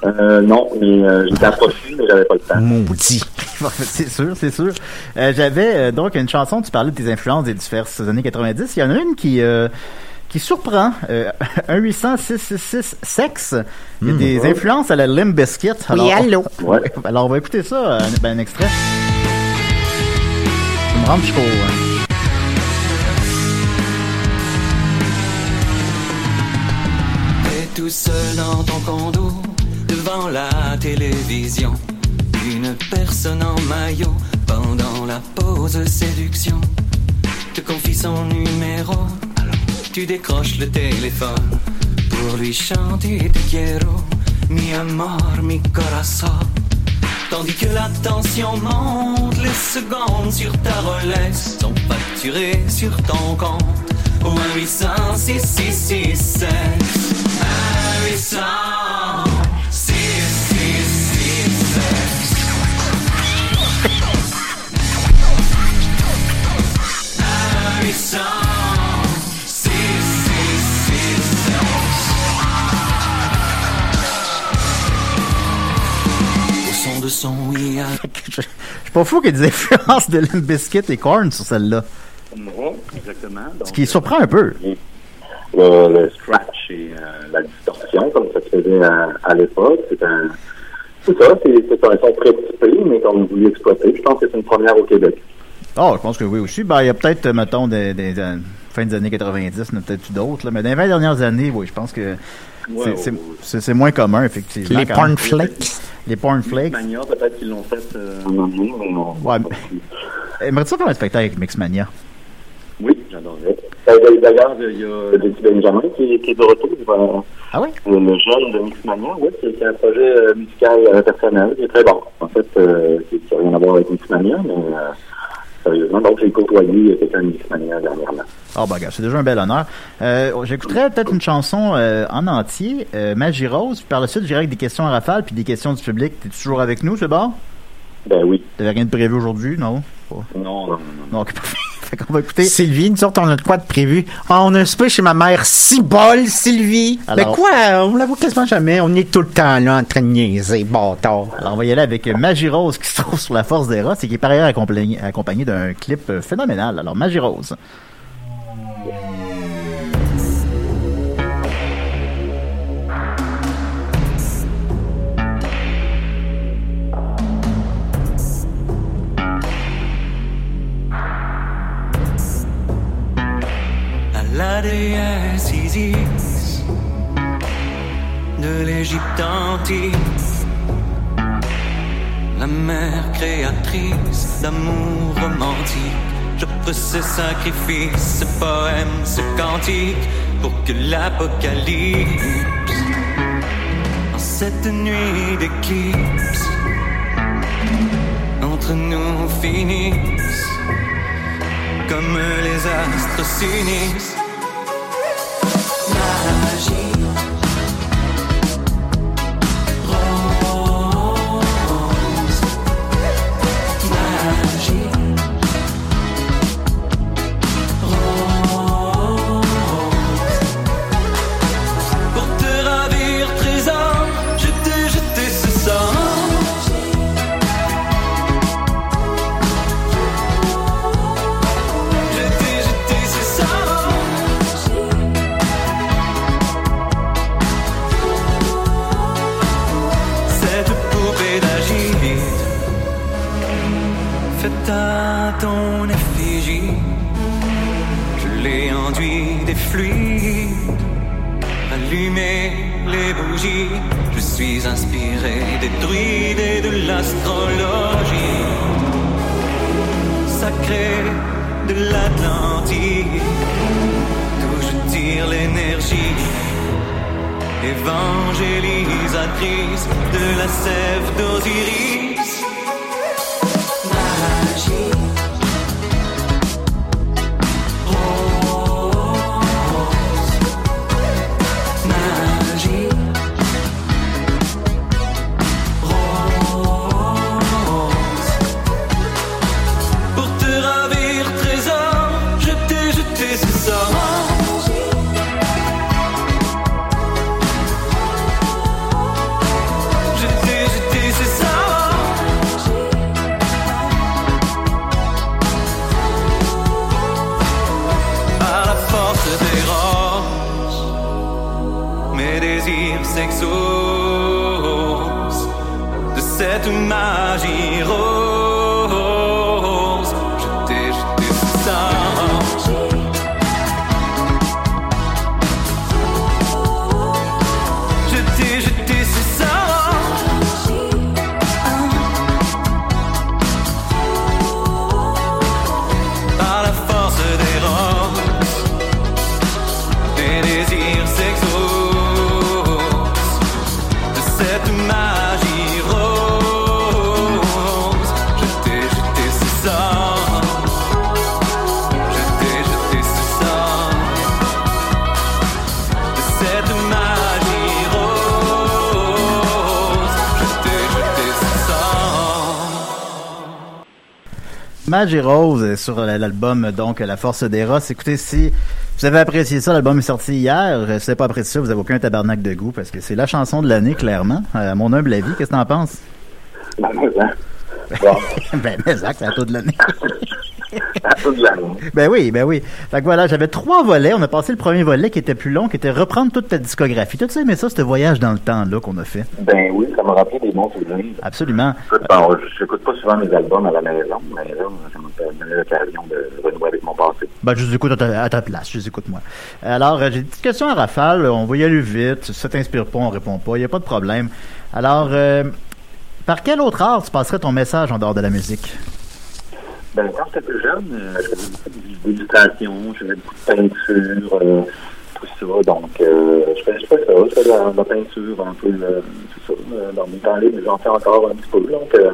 Euh, non, mais euh, j'étais approché, mais j'avais pas le temps. Maudit. c'est sûr, c'est sûr. Euh, J'avais donc une chanson, tu parlais de tes influences des diverses années 90. Il y en a une qui euh, qui surprend. Euh, 1 800 666 sexe. Il y a des influences à la Limb Biscuit. Oui, allô? Ouais. Alors on va écouter ça, un, ben, un extrait. Je me rends jusqu'au. euh, T'es tout seul dans ton condo, devant la télévision. Une personne en maillot, pendant la pause séduction, te confie son numéro. Tu décroches le téléphone pour lui chanter Te quiero, mi amor, mi corazón. Tandis que la tension monte, les secondes sur ta Rolex sont facturées sur ton compte. Au 1 800 666 1 800 de son oui à Je je suis pas fou qu'il y ait des influences de Limb Biscuit et Korn sur celle-là. Non, exactement. Donc, Ce qui surprend un peu. le, le scratch et euh, la distorsion, comme ça se faisait à, à l'époque. C'est un. C'est ça, c'est un son très typé, mais qu'on voulu exploiter. Je pense que c'est une première au Québec. Oh, je pense que oui aussi. Ben, il y a peut-être, euh, mettons, des, des, des- fin des années 90, il y en a peut-être eu d'autres. Mais dans les 20 dernières années, oui, je pense que c'est- Ouais, c'est- moins commun, effectivement. Les cornflakes. Les pornflakes. Mania, peut-être qu'ils l'ont fait euh, en anglais, mais non. Ouais, mais- Aimerais-tu faire un spectacle avec Mixmania? Oui, j'adorerais. Euh, D'ailleurs, il y a Betty Benjamin qui, qui est de retour. euh, Ah oui? le, jeune de Mixmania, oui, c'est c'est un projet euh, musical euh, personnel qui est très bon. En fait, euh, qui n'a rien à voir avec Mixmania, mais euh, sérieusement. Donc, j'ai côtoyé quelqu'un de Mixmania dernièrement. Ah, bah, regarde, c'est déjà un bel honneur. Euh, J'écouterais peut-être une chanson euh, en entier, euh, Magie Rose, puis par la suite, j'irai avec des questions à rafale, puis des questions du public. T'es toujours avec nous, c'est bon? Ben oui. T'avais rien de prévu aujourd'hui, non? Non, non, non. Non, ok, parfait. Fait qu'on va écouter. Sylvie, nous autres, on a de quoi de prévu? Ah, on a un souper chez ma mère. Six bols, Sylvie. Mais quoi? On la voit quasiment jamais. On est tout le temps là en train de niaiser, bâtard. Alors, on va y aller avec Magie Rose qui se trouve sur la force des rats et qui est par ailleurs accompagné, accompagné d'un clip euh, phénoménal. Alors, Magie Rose. D'amour romantique. J'offre ce sacrifice, ce poème, ce cantique pour que l'apocalypse, en cette nuit d'éclipse, entre nous finisse comme les astres s'unissent. Magie Rose est sur l'album donc La Force des Roses. Écoutez, si vous avez apprécié ça, l'album est sorti hier. Si vous n'avez pas apprécié ça, vous avez aucun tabarnak de goût parce que c'est la chanson de l'année, clairement. Euh, À mon humble avis, qu'est-ce que t'en penses? Ben, mais, hein. Ben, c'est à tout de l'année. À toute l'année. ben oui, ben oui. Fait que voilà, j'avais trois volets. On a passé le premier volet qui était plus long, qui était reprendre toute ta discographie. Tout ça, mais ça, ce voyage dans le temps-là qu'on a fait? Ben oui, ça m'a rappelé des bons souvenirs. Absolument. Écoute, bon, je n'écoute pas souvent mes albums à la maison, mais là, ça m'a donné l'occasion de renouer avec mon passé. Ben, je les écoute à ta, à ta place, je les écoute moi. Alors, euh, j'ai des petites questions à rafale, on va y aller vite. Si ça t'inspire pas, on répond pas, il n'y a pas de problème. Alors, euh, par quel autre art tu passerais ton message en dehors de la musique? Ben, quand j'étais plus jeune, euh, je faisais beaucoup d'illustration, je faisais beaucoup de peinture, euh, tout ça. Donc, euh, je fais, je fais ça, je fais de la, peinture un peu, euh, tout ça. euh, dans mes temps libres, j'en fais encore un petit peu. Donc, euh,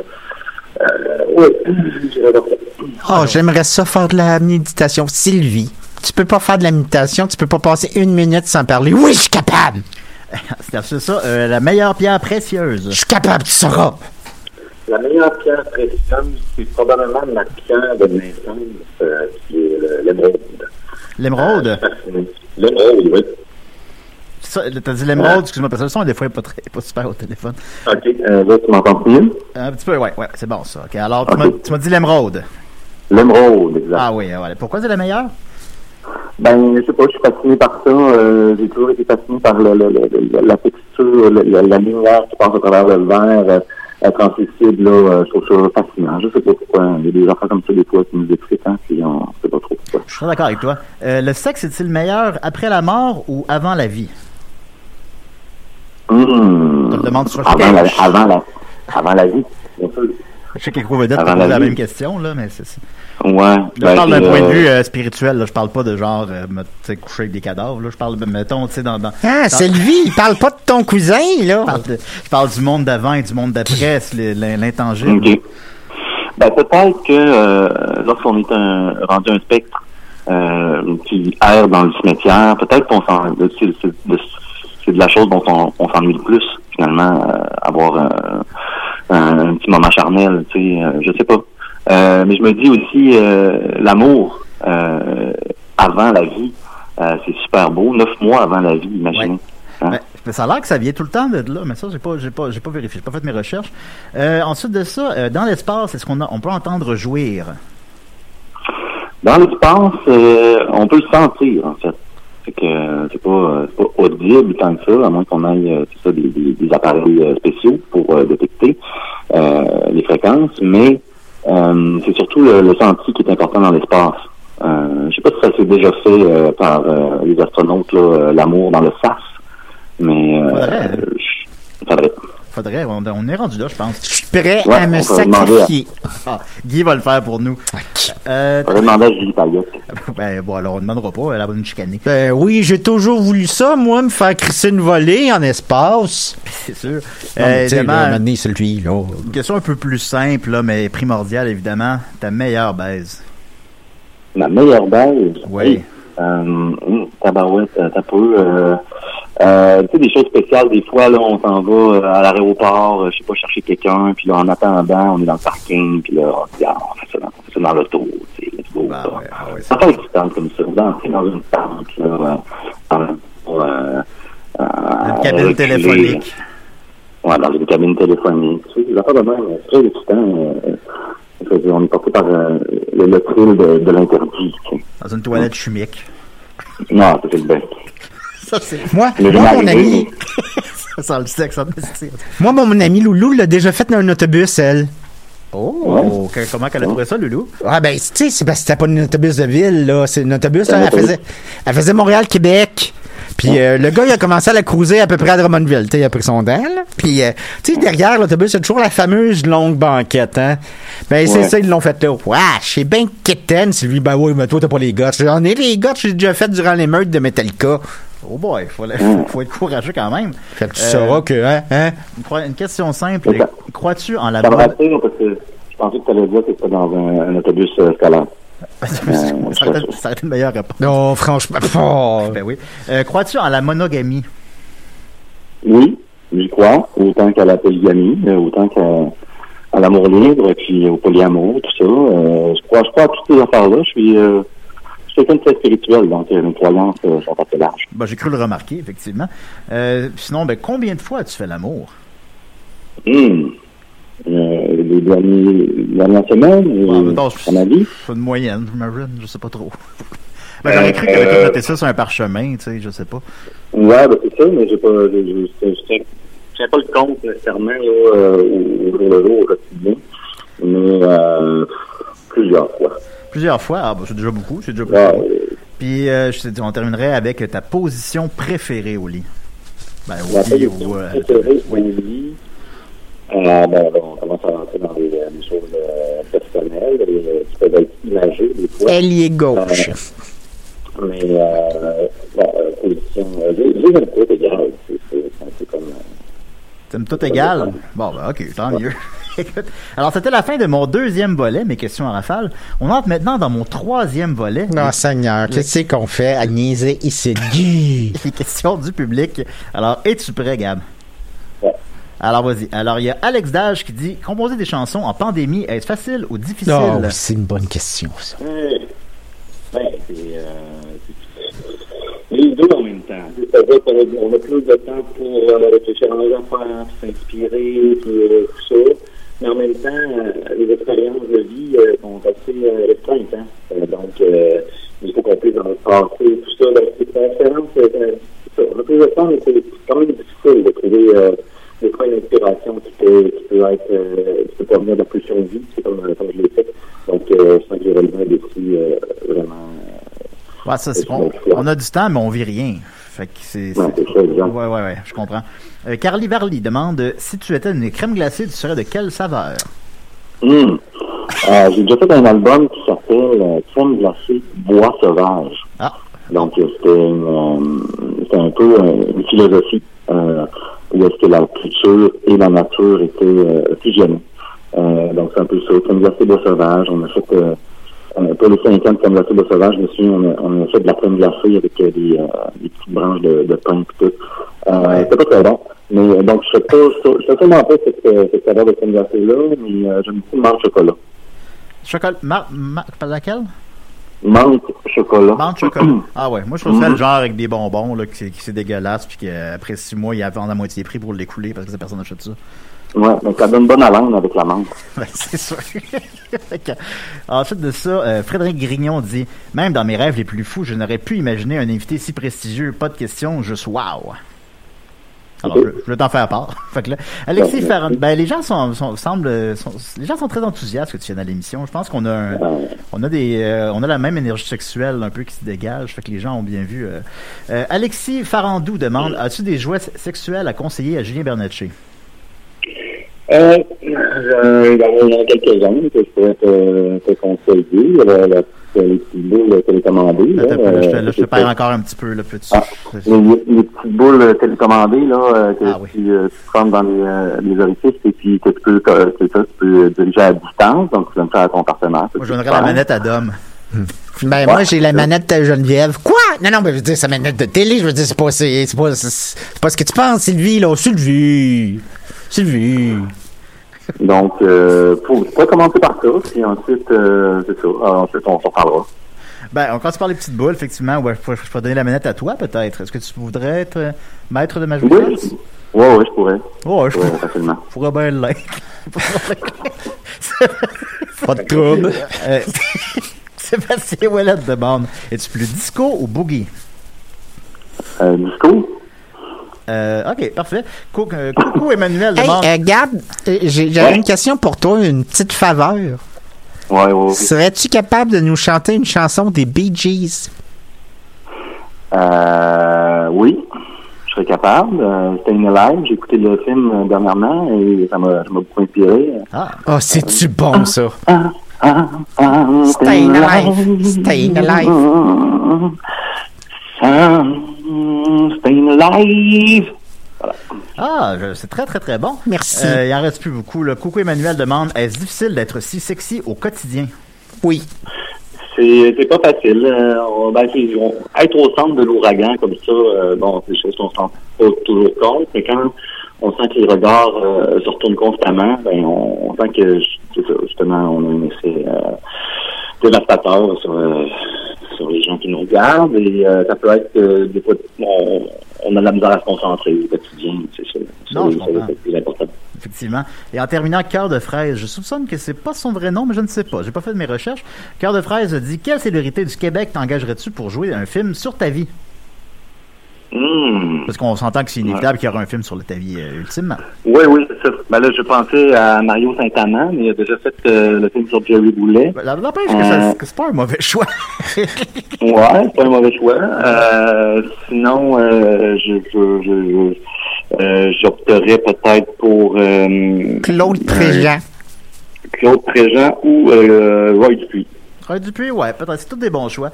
euh, oui, vers ça. Oh, j'aimerais ça faire de la méditation. Sylvie, tu peux pas faire de la méditation, tu peux pas passer une minute sans parler. Oui, je suis capable! C'est c'est ça, euh, la meilleure pierre précieuse. Je suis capable, tu sauras! La meilleure pierre précieuse, c'est probablement ma pierre de naissance, euh, qui est l'émeraude. L'émeraude? L'émeraude, oui. T'as dit l'émeraude, excuse-moi, parce que le son, des fois, n'est pas, très- pas super au téléphone. OK, euh, là, tu m'entends mieux? Un petit peu, ouais, ouais, c'est bon ça. Ok, alors, tu m'as- tu m'as dit l'émeraude. L'émeraude, exact. Ah oui, voilà. Pourquoi c'est la meilleure? Ben, je sais pas, je suis fasciné par ça. Euh, j'ai toujours été fasciné par le, le- le- la texture, la lumière qui passe à travers le verre, euh, translucide, là, euh, je trouve ça fascinant. Je sais pas pourquoi. Il y a des affaires comme ça, des fois, qui nous excitent, hein, puis on sait pas trop pourquoi. Je suis d'accord avec toi. Euh, le sexe est-il meilleur après la mort ou avant la vie? Hum, On te le demande sur avant, la, avant, la, avant la vie, bien sûr. Je sais qu'Écro Vedette pose la la même question, là, mais c'est ça. Ouais. Là, je ben, parle d'un c'est, point de euh, vue euh, spirituel, là. Je parle pas de genre, euh, me- coucher avec des cadavres, là. Je parle, mettons, tu sais, dans, dans, Ah, dans- Sylvie, il parle pas de ton cousin, là! je parle, de- je parle du monde d'avant et du monde d'après, l'intangible. OK. Ben, peut-être que euh, lorsqu'on est un, rendu un spectre euh, qui erre dans le cimetière, peut-être qu'on s'en, c'est, de la chose dont on, on s'ennuie le plus, finalement, euh, avoir un, petit moment charnel, tu sais, euh, je sais pas. Euh, mais je me dis aussi, euh, l'amour avant la vie, c'est super beau. Neuf mois avant la vie, imaginez. Hein? Mais ça a l'air que ça vient tout le temps de là, mais ça, j'ai pas, j'ai pas, j'ai pas vérifié, j'ai pas fait mes recherches. Euh, ensuite de ça, euh, dans l'espace, est-ce qu'on a, on peut entendre jouir? Dans l'espace, euh, on peut le sentir, en fait. Que euh, c'est pas, audible tant que ça, à moins qu'on aille euh, ça, des, des, des appareils euh, spéciaux pour détecter les fréquences, mais c'est surtout le, le senti qui est important dans l'espace. Euh, je sais pas si ça s'est déjà fait par les astronautes, l'amour dans le SAS, mais euh, Faudrait, hein? je- faudrait. Faudrait, on, on est rendu là, je pense. Je suis prêt Ouais, à me on demander sacrifier. Ah, Guy va le faire pour nous. Euh, demander à Julie Payette. ben, bon, alors on ne demandera pas, elle va nous chicaner. Ben oui, j'ai toujours voulu ça, moi, me faire crisser une volée en espace. C'est sûr. Non, Euh, évidemment, là, celui, là. une question un peu plus simple, là, mais primordiale, évidemment. Ta meilleure baise. Ma meilleure baise? Oui. Euh, hum, tabarouette, euh, t'as peu. Euh, euh, tu sais, des choses spéciales, des fois, là, on s'en va à l'aéroport, je sais pas, chercher quelqu'un, puis là, en attendant, on est dans le parking, puis là, on, ah, on, fait, ça dans, on fait ça dans l'auto, tu sais, let's go. Bah ça. ouais, ah ouais, Ça fait excitant comme ça, d'entrer dans une tente, là, dans, euh, euh, Une cabine reculer. téléphonique. Ouais, dans une cabine téléphonique. Tu sais, des affaires de même, c'est très excitant. Dire, on est porté par euh, le, le thrill de, de l'interdit. Dans une toilette chimique. Non, ça, c'est le best. Ça, c'est. Moi, Le moi, mon ami, Sans le sexe. Moi, mon, mon ami Loulou l'a déjà fait dans un autobus, elle. Oh, que- comment qu'elle a trouvé ça, Loulou? Ah ben, tu sais, c'est parce que c'était pas un autobus de ville, là. C'est un autobus, là, Un elle autobus. faisait, elle faisait Montréal-Québec. Puis euh, le gars, il a commencé à la cruiser à peu près à Drummondville. Tu sais, il a pris son dent, là. Puis, euh, tu sais, derrière l'autobus, il y a toujours la fameuse longue banquette, hein. Ben, c'est Ouais. ça, ils l'ont fait là. Wesh, c'est bien quétaine, Sylvie. Ben oui, mais toi, t'as pas les gars. J'en ai les gars, j'ai déjà fait durant l'émeute de Metallica. Oh boy, faut, faut, faut être courageux quand même. Fait que tu Euh, sauras que, hein, hein? Une, cro- une question simple. Crois-tu en la Ça me mode? rassure parce que je pensais que tu allais dire que c'était dans un, un autobus euh, scolaire. Ça, aurait été, une meilleure réponse. Non, franchement, oh. Ben oui. Euh, Crois-tu en la monogamie? Oui, j'y crois, autant qu'à la polygamie, euh, autant qu'à l'amour libre, puis au polyamour, tout ça. Euh, je crois, je crois à toutes ces affaires-là. Je suis, euh, je suis quelqu'un de très spirituel, donc mes croyances sont assez larges. Ben, j'ai cru le remarquer, effectivement. Sinon, ben, combien de fois as-tu fait l'amour? Hum. Les, derniers, dernières semaines, euh, mettons, à ma vie. Une moyenne, j'imagine. Je sais pas trop. Ben, j'aurais cru que tu Euh, noté ça sur un parchemin, tu sais, je sais pas. Ouais, ben c'est ça, mais j'ai pas, je, tiens- pas le compte nécessairement là, euh, au, jour le jour, au quotidien, mais euh, plusieurs fois. Plusieurs fois? Ah, ben, c'est déjà beaucoup, c'est déjà beaucoup. Ouais, euh, Puis, euh, je te on terminerait avec ta position préférée au lit. Ben, au lit ou... euh, préférée au lit, euh, ben, bon, on commence à rentrer dans des, euh, choses euh, personnelles, et, qui peuvent être imagées des fois. Ailier gauche. Mais, euh, bon, euh, position, euh, j'ai j'ai un peu égal, c'est comme... euh, T'aimes tout égal? Bon, ben, ok, tant mieux. Écoute, alors, c'était la fin de mon deuxième volet, mes questions en rafale. On entre maintenant dans mon troisième volet. Non, Seigneur, qu'est-ce qu'on fait à niaiser ici? Les questions du public. Alors, es-tu prêt, Gab? Alors, vas-y. Alors, il y a Alex Dage qui dit Composer des chansons en pandémie, est-ce facile ou difficile? Non, c'est une bonne question, ça. Ouais. Ben, c'est, euh, les deux en même temps. C'est-à-dire qu'on a plus de temps pour euh, réfléchir à nos affaires, s'inspirer, puis euh, tout ça. Mais en même temps, euh, les expériences de vie euh, sont assez euh, restreintes. Hein? Euh, donc, euh, il faut qu'on puisse le passé, tout ça. Donc, c'est une expérience, euh, c'est ça. On a plus de temps, mais c'est quand même difficile de trouver euh, des fois une inspiration qui peut, qui peut être, euh, qui peut provenir de la pulsion de vie, c'est comme, comme je l'ai fait. Donc, euh, je sens que j'ai relevé un défi euh, vraiment. Ouais, ça, c'est- on, on a du temps, mais on vit rien. Fait que c'est. C'est- c'est. Ouais, ouais, ouais, je comprends. Euh, Carly Varly demande euh, si tu étais une crème glacée, tu serais de quelle saveur? Euh, j'ai déjà fait un album qui s'appelle euh, Crème glacée bois sauvage. Ah. Donc, euh, c'était euh, un peu euh, une philosophie euh, où est-ce que la culture et la nature étaient euh, fusionnées. Euh, donc, c'est un peu ça. Crème glacée bois sauvage. On a fait, euh, euh, pour les cinq ans de crème glacée bois sauvage, me souviens, on a, on a fait de la crème glacée avec euh, des, euh, des petites branches de, de pain et tout. Euh, C'était pas très bon. Mais euh, donc, je ne pas, je fais sûrement pas cette, euh, cette saveur de crème glacée-là, mais euh, j'aime beaucoup le menthe chocolat. Chocolat. Ma, ma, pas laquelle? Menthe chocolat. Menthe chocolat. Ah ouais, moi je trouve ça le genre avec des bonbons là, qui, qui c'est dégueulasse, puis qu'après six mois, ils vendent à moitié prix pour l'écouler parce que personne n'achète ça. Ouais, mais ça donne bonne haleine avec la menthe. Ben, c'est sûr. Ensuite de ça, euh, Frédéric Grignon dit Même dans mes rêves les plus fous, je n'aurais pu imaginer un invité si prestigieux. Pas de question, juste wow. Alors, je, je vais t'en faire part. fait que là, Alexis Ferrand, ben, les gens sont, sont- semblent, sont- les gens sont très enthousiastes que tu viennes à l'émission. Je pense qu'on a un- Euh, on a des, euh, on a la même énergie sexuelle un peu qui se dégage. Fait que les gens ont bien vu. euh. Euh, Alexis Farandou demande As-tu des jouets sexuels à conseiller à Julien Bernatchez? Euh, euh, il y en a quelques-uns que je pourrais te, te conseiller. La, la, les petites boules télécommandées. Là, peu, je te, euh, là, je te c'est perds encore un petit peu. Là, peux-tu- Ah, les, les petites boules télécommandées là, euh, que Ah oui. tu, euh, tu prends dans les, euh, les orifices et puis que tu peux, que, que ça, tu peux diriger à distance. Donc, tu donnes ça à ton partenaire. Moi, je donnerais la manette à Dom. Ben, moi, j'ai la manette de Geneviève. Quoi? Non, non, mais je veux dire, c'est la manette de télé. Je veux dire, c'est pas, c'est, c'est pas, c'est, c'est pas ce que tu penses, Sylvie, là. Sylvie. Sylvie. Donc, euh, pour, commencer par ça, puis ensuite, euh, c'est ça. Alors, ensuite, on s'en parlera. Ben, on commence par les petites boules, effectivement. Ouais, je, je peux donner la manette à toi, peut-être. Est-ce que tu voudrais être euh, maître de ma Oui, jouissance? oui, ouais, je pourrais. Ouais, je pourrais, facilement. je pourrais bien l'être. Pas de trouble. Euh, Sébastien Ouellet demande Es-tu plus disco ou boogie? Euh, disco? Euh, ok, parfait. Cou- euh, coucou Emmanuel Hey, euh, Gab, j'ai- j'avais Ouais. une question pour toi, une petite faveur. Ouais, ouais, ouais. Serais-tu capable de nous chanter une chanson des Bee Gees? Euh, oui, je serais capable. Euh, Staying Alive, j'ai écouté le film dernièrement et ça m'a beaucoup inspiré. Ah, Oh, c'est-tu bon, ça? Ah, ah, ah, Staying alive, staying alive. Ah, Staying alive. ah c'est très très très bon. Merci. Euh, il en reste plus beaucoup. Là. Coucou Emmanuel demande est-ce difficile d'être si sexy au quotidien? Oui. C'est pas facile. Euh, on- ben, on- être au centre de l'ouragan comme ça, euh, bon, c'est des choses qu'on se rend pas toujours compte, mais quand on sent que les regards euh, se retournent constamment, ben, on, on sent que justement, on a un effet euh, dévastateur sur, euh, sur les gens qui nous regardent et euh, ça peut être que des fois on, on a de la misère à se concentrer au quotidien, c'est ça. Non, C'est je comprends. plus important. Effectivement. Et en terminant, Cœur de fraise, je soupçonne que c'est pas son vrai nom, mais je ne sais pas. J'ai pas fait de mes recherches. Cœur de fraise dit quelle célébrité du Québec t'engagerais-tu pour jouer un film sur ta vie Hmm. Parce qu'on s'entend que c'est inévitable qu'il y aura un film sur ta vie euh, ultimement. Oui, oui, c'est ça. Ben là, je pensais à Mario Saint-Amand, mais il a déjà fait euh, le film sur Jerry Boulet. La n'empêche que, ça- que c'est pas un mauvais choix. Ouais, c'est pas un mauvais choix. Euh, sinon, euh, je, je, je, je- euh, j'opterais peut-être pour euh, Claude Préjean. Claude Préjean ou euh, Roy Dupuis. Roy Dupuis, ouais, peut-être. C'est tous des bons choix.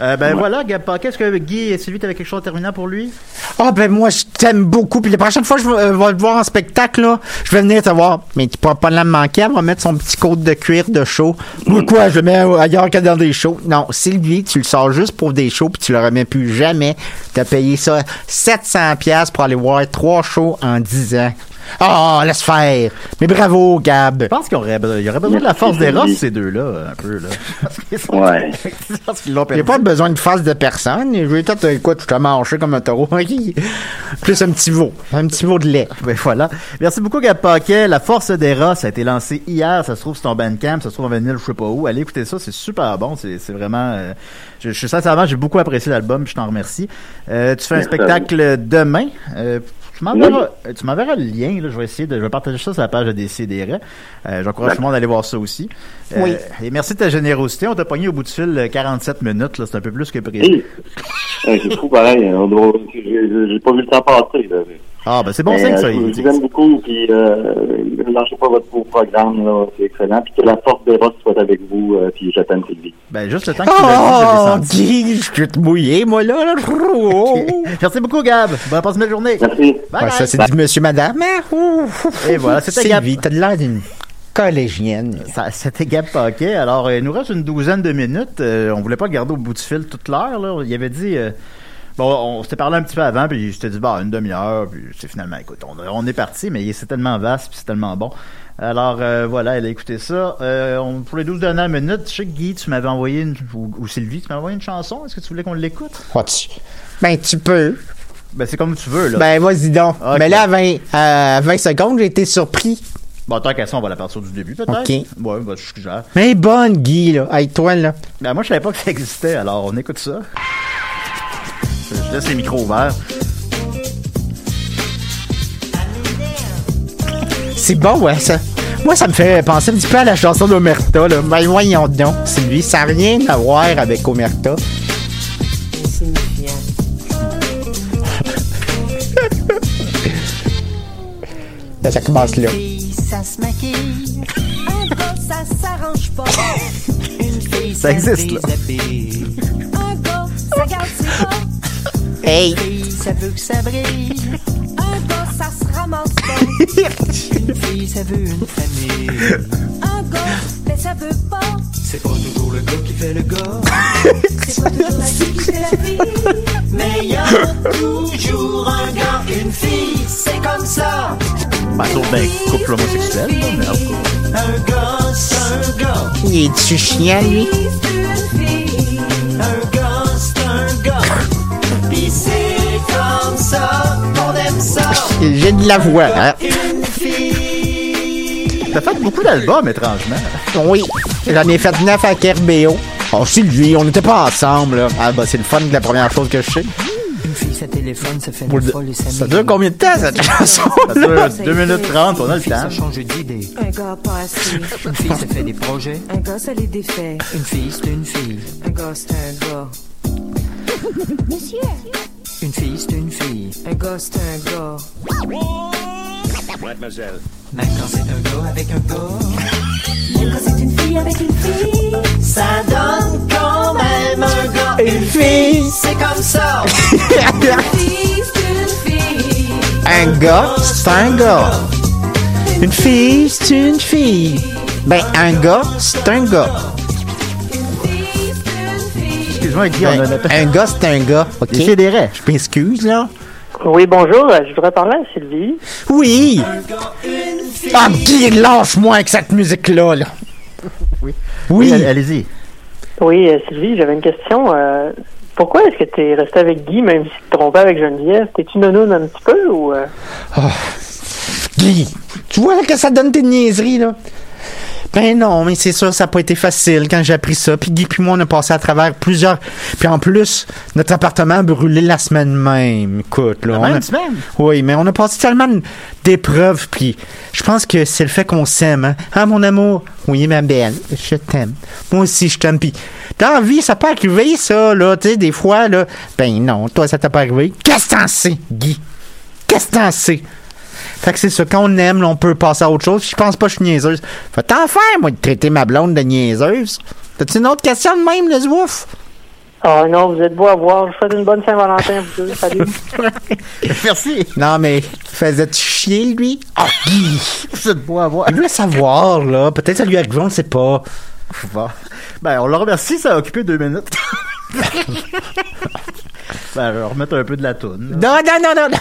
Euh, ben voilà, Gab Paquet, est-ce que Guy et Sylvie, t'avais quelque chose en terminant pour lui? Ah ben moi je t'aime beaucoup puis la prochaine fois que je vais euh, vais te voir en spectacle là, je vais venir te voir. Mais tu pourras pas la manquer, elle va mettre son petit côte de cuir de show. Moi quoi, je le mets ailleurs que dans des shows. Non, Sylvie, tu le sors juste pour des shows puis tu le remets plus jamais. T'as payé ça 700 pièces pour aller voir trois shows en 10 ans. Ah, laisse faire. Mais bravo Gab. Je pense qu'il y aurait, il aurait besoin de la force des Ross, ces deux-là, un peu, là. Parce qu'ils sont- Ouais. l'ont J'ai perdu. pas besoin de face de personne. Je vais tout, écoute, je t'ai marché comme un taureau. Plus un petit veau. Un petit veau de lait. Ben voilà. Merci beaucoup, Gab Paquet. La Force des ça a été lancé hier. Ça se trouve sur ton Bandcamp, ça se trouve en vinyle, je sais pas où. Allez écouter ça, c'est super bon. C'est c'est vraiment. euh, je, je suis sincèrement, j'ai beaucoup apprécié l'album. Je t'en remercie. Euh, tu fais un Merci à spectacle demain. Euh, tu m'enverras, tu m'enverras le lien. Là, je vais essayer de, je vais partager ça sur la page de DCDR. Euh, J'encourage tout le monde à aller voir ça aussi. Euh, Oui. Et merci de ta générosité. On t'a pogné au bout du fil euh, 47 minutes. C'est un peu plus que prévu. Hey. Ouais, c'est fou pareil. J'ai j'ai pas vu le temps passer. Là. Ah, ben c'est bon signe, euh, ça. je vous aime beaucoup, puis euh, ne lâchez pas votre beau programme, là, c'est excellent. Puis que la force des Ross soit avec vous, euh, puis je t'aime, Sylvie. Ben, juste le temps que tu l'as dit, je Oh, senti. Guy, je vais te mouiller, moi, là. là. Merci beaucoup, Gab. Bonne passe de journée. Merci. Bye, Ouais, bye. ça, c'est du monsieur, madame. Ah, ouf, Et voilà, c'était Gab. Sylvie, t'as l'air d'une collégienne. Ça- C'était Gab Paquet. Alors, il nous reste une douzaine de minutes. Euh, on voulait pas garder au bout du fil toute l'heure. Là. Il avait dit... bon, on s'était parlé un petit peu avant, puis je t'ai dit, bah, une demi-heure, puis c'est finalement, écoute, on, on est parti, mais c'est tellement vaste, puis c'est tellement bon. Alors, euh, voilà, elle a écouté ça. Euh, on- pour les 12 dernières minutes, je sais que Guy, tu m'avais envoyé, une, ou, ou Sylvie, tu m'avais envoyé une chanson. Est-ce que tu voulais qu'on l'écoute? Ah, Ben, tu peux. Ben, c'est comme tu veux, là. Ben, vas-y donc. Ok. Mais là, à 20, à 20 secondes, j'ai été surpris. bon, tant qu'à ça, on va la partir du début, peut-être. Ok. Ouais, ben, je suggère. Mais bonne, Guy, là. Avec toi, là. Ben, moi, je savais pas que ça existait, alors on écoute ça. Je laisse les micros ouverts. C'est bon, ouais, ça. Moi, ça me fait penser un petit peu à la chanson d'Omerta, là. Ben, voyons donc, Sylvie. Ça n'a rien à voir avec Omerta. Là, ça commence là. ça se maquille. Un gars, ça s'arrange pas. Une fille, Ça existe, là. déshabille. Un gars, ça garde ses pas. Hey! Une fille, ça veut que ça brille. Un gars, ça se ramasse. Une fille, ça veut une famille. Un gars, mais ça veut pas. C'est pas toujours le gars qui fait le gars. C'est pas toujours la fille qui fait la fille. Mais y a toujours un gars, une fille. C'est comme ça. Ben, sauf d'un couple homosexuel, là, mais en tout cas. Un gars, c'est un gars. Il est-tu chiant, lui? J'ai de la voix, hein? Une fille. T'as fait beaucoup d'albums, étrangement. Oui. J'en ai fait neuf avec RBO. Oh, Sylvie, on n'était pas ensemble, là. Ah, bah, c'est le fun de la première chose que je sais. Une fille, ça téléphone, ça fait le- folle Ça dure combien de temps, cette chanson? Ça dure 2 minutes 30, on a Une le fille, temps. ça change d'idée. Un gars pas assez. Une fille, ça fait des projets. Un gars, ça les défait. Une fille, c'est une fille. Un gars, c'est un gars. Une fille, c'est une fille. Un gars, c'est un gars. Maintenant, c'est un gars avec un gars. Même quand c'est une fille avec une fille, ça donne quand même un gars. Une fille! C'est comme ça. Fille, c'est une fille. Un gars, c'est un gars. Une fille, c'est une fille. Ben, un gars, c'est un gars. On a Ben, notre... un gars, c'est un gars. OK? C'est des raies. Je m'excuse, là. Oui, bonjour. euh, Je voudrais parler à Sylvie. Oui! Ah, Guy, lâche-moi avec cette musique-là, là. Oui. Oui. Allez- Allez-y. Oui, euh, Sylvie, j'avais une question. euh, pourquoi est-ce que tu es resté avec Guy, même si tu te trompais avec Geneviève? T'es-tu nounoun un petit peu ou... euh? Guy, tu vois que ça donne tes niaiseries, là? Ben non, mais c'est sûr, ça n'a pas été facile quand j'ai appris ça. Puis Guy puis moi, on a passé à travers plusieurs... Puis en plus, notre appartement a brûlé la semaine même. Écoute, là... La on même a- semaine? Oui, mais on a passé tellement d'épreuves, puis je pense que c'est le fait qu'on s'aime, hein? Ah, mon amour? Oui, ma belle, je t'aime. Moi aussi, je t'aime, puis dans la vie, ça peut arriver, ça, là, tu sais, des fois, là... Ben non, toi, ça t'a pas arrivé. Qu'est-ce que t'en sais, Guy? Qu'est-ce que t'en sais? Fait que c'est ça, quand on aime, là, on peut passer à autre chose. Je pense pas que je suis niaiseuse. Fait t'en faire, moi, de traiter ma blonde de niaiseuse. T'as-tu une autre question de même, le zouf? Ah non, vous êtes beau à voir. Je vous souhaite une bonne Saint-Valentin, vous deux. Salut. Merci. Non, mais faisais-tu chier, lui? Ah, Guy! Vous êtes beau à voir. Il voulait savoir, là. Peut-être ça lui arrive, on ne sait pas. Bon. Ben, on le remercie, ça a occupé deux minutes. ben, je vais remettre un peu de la toune. là. Non, non, non, non, non.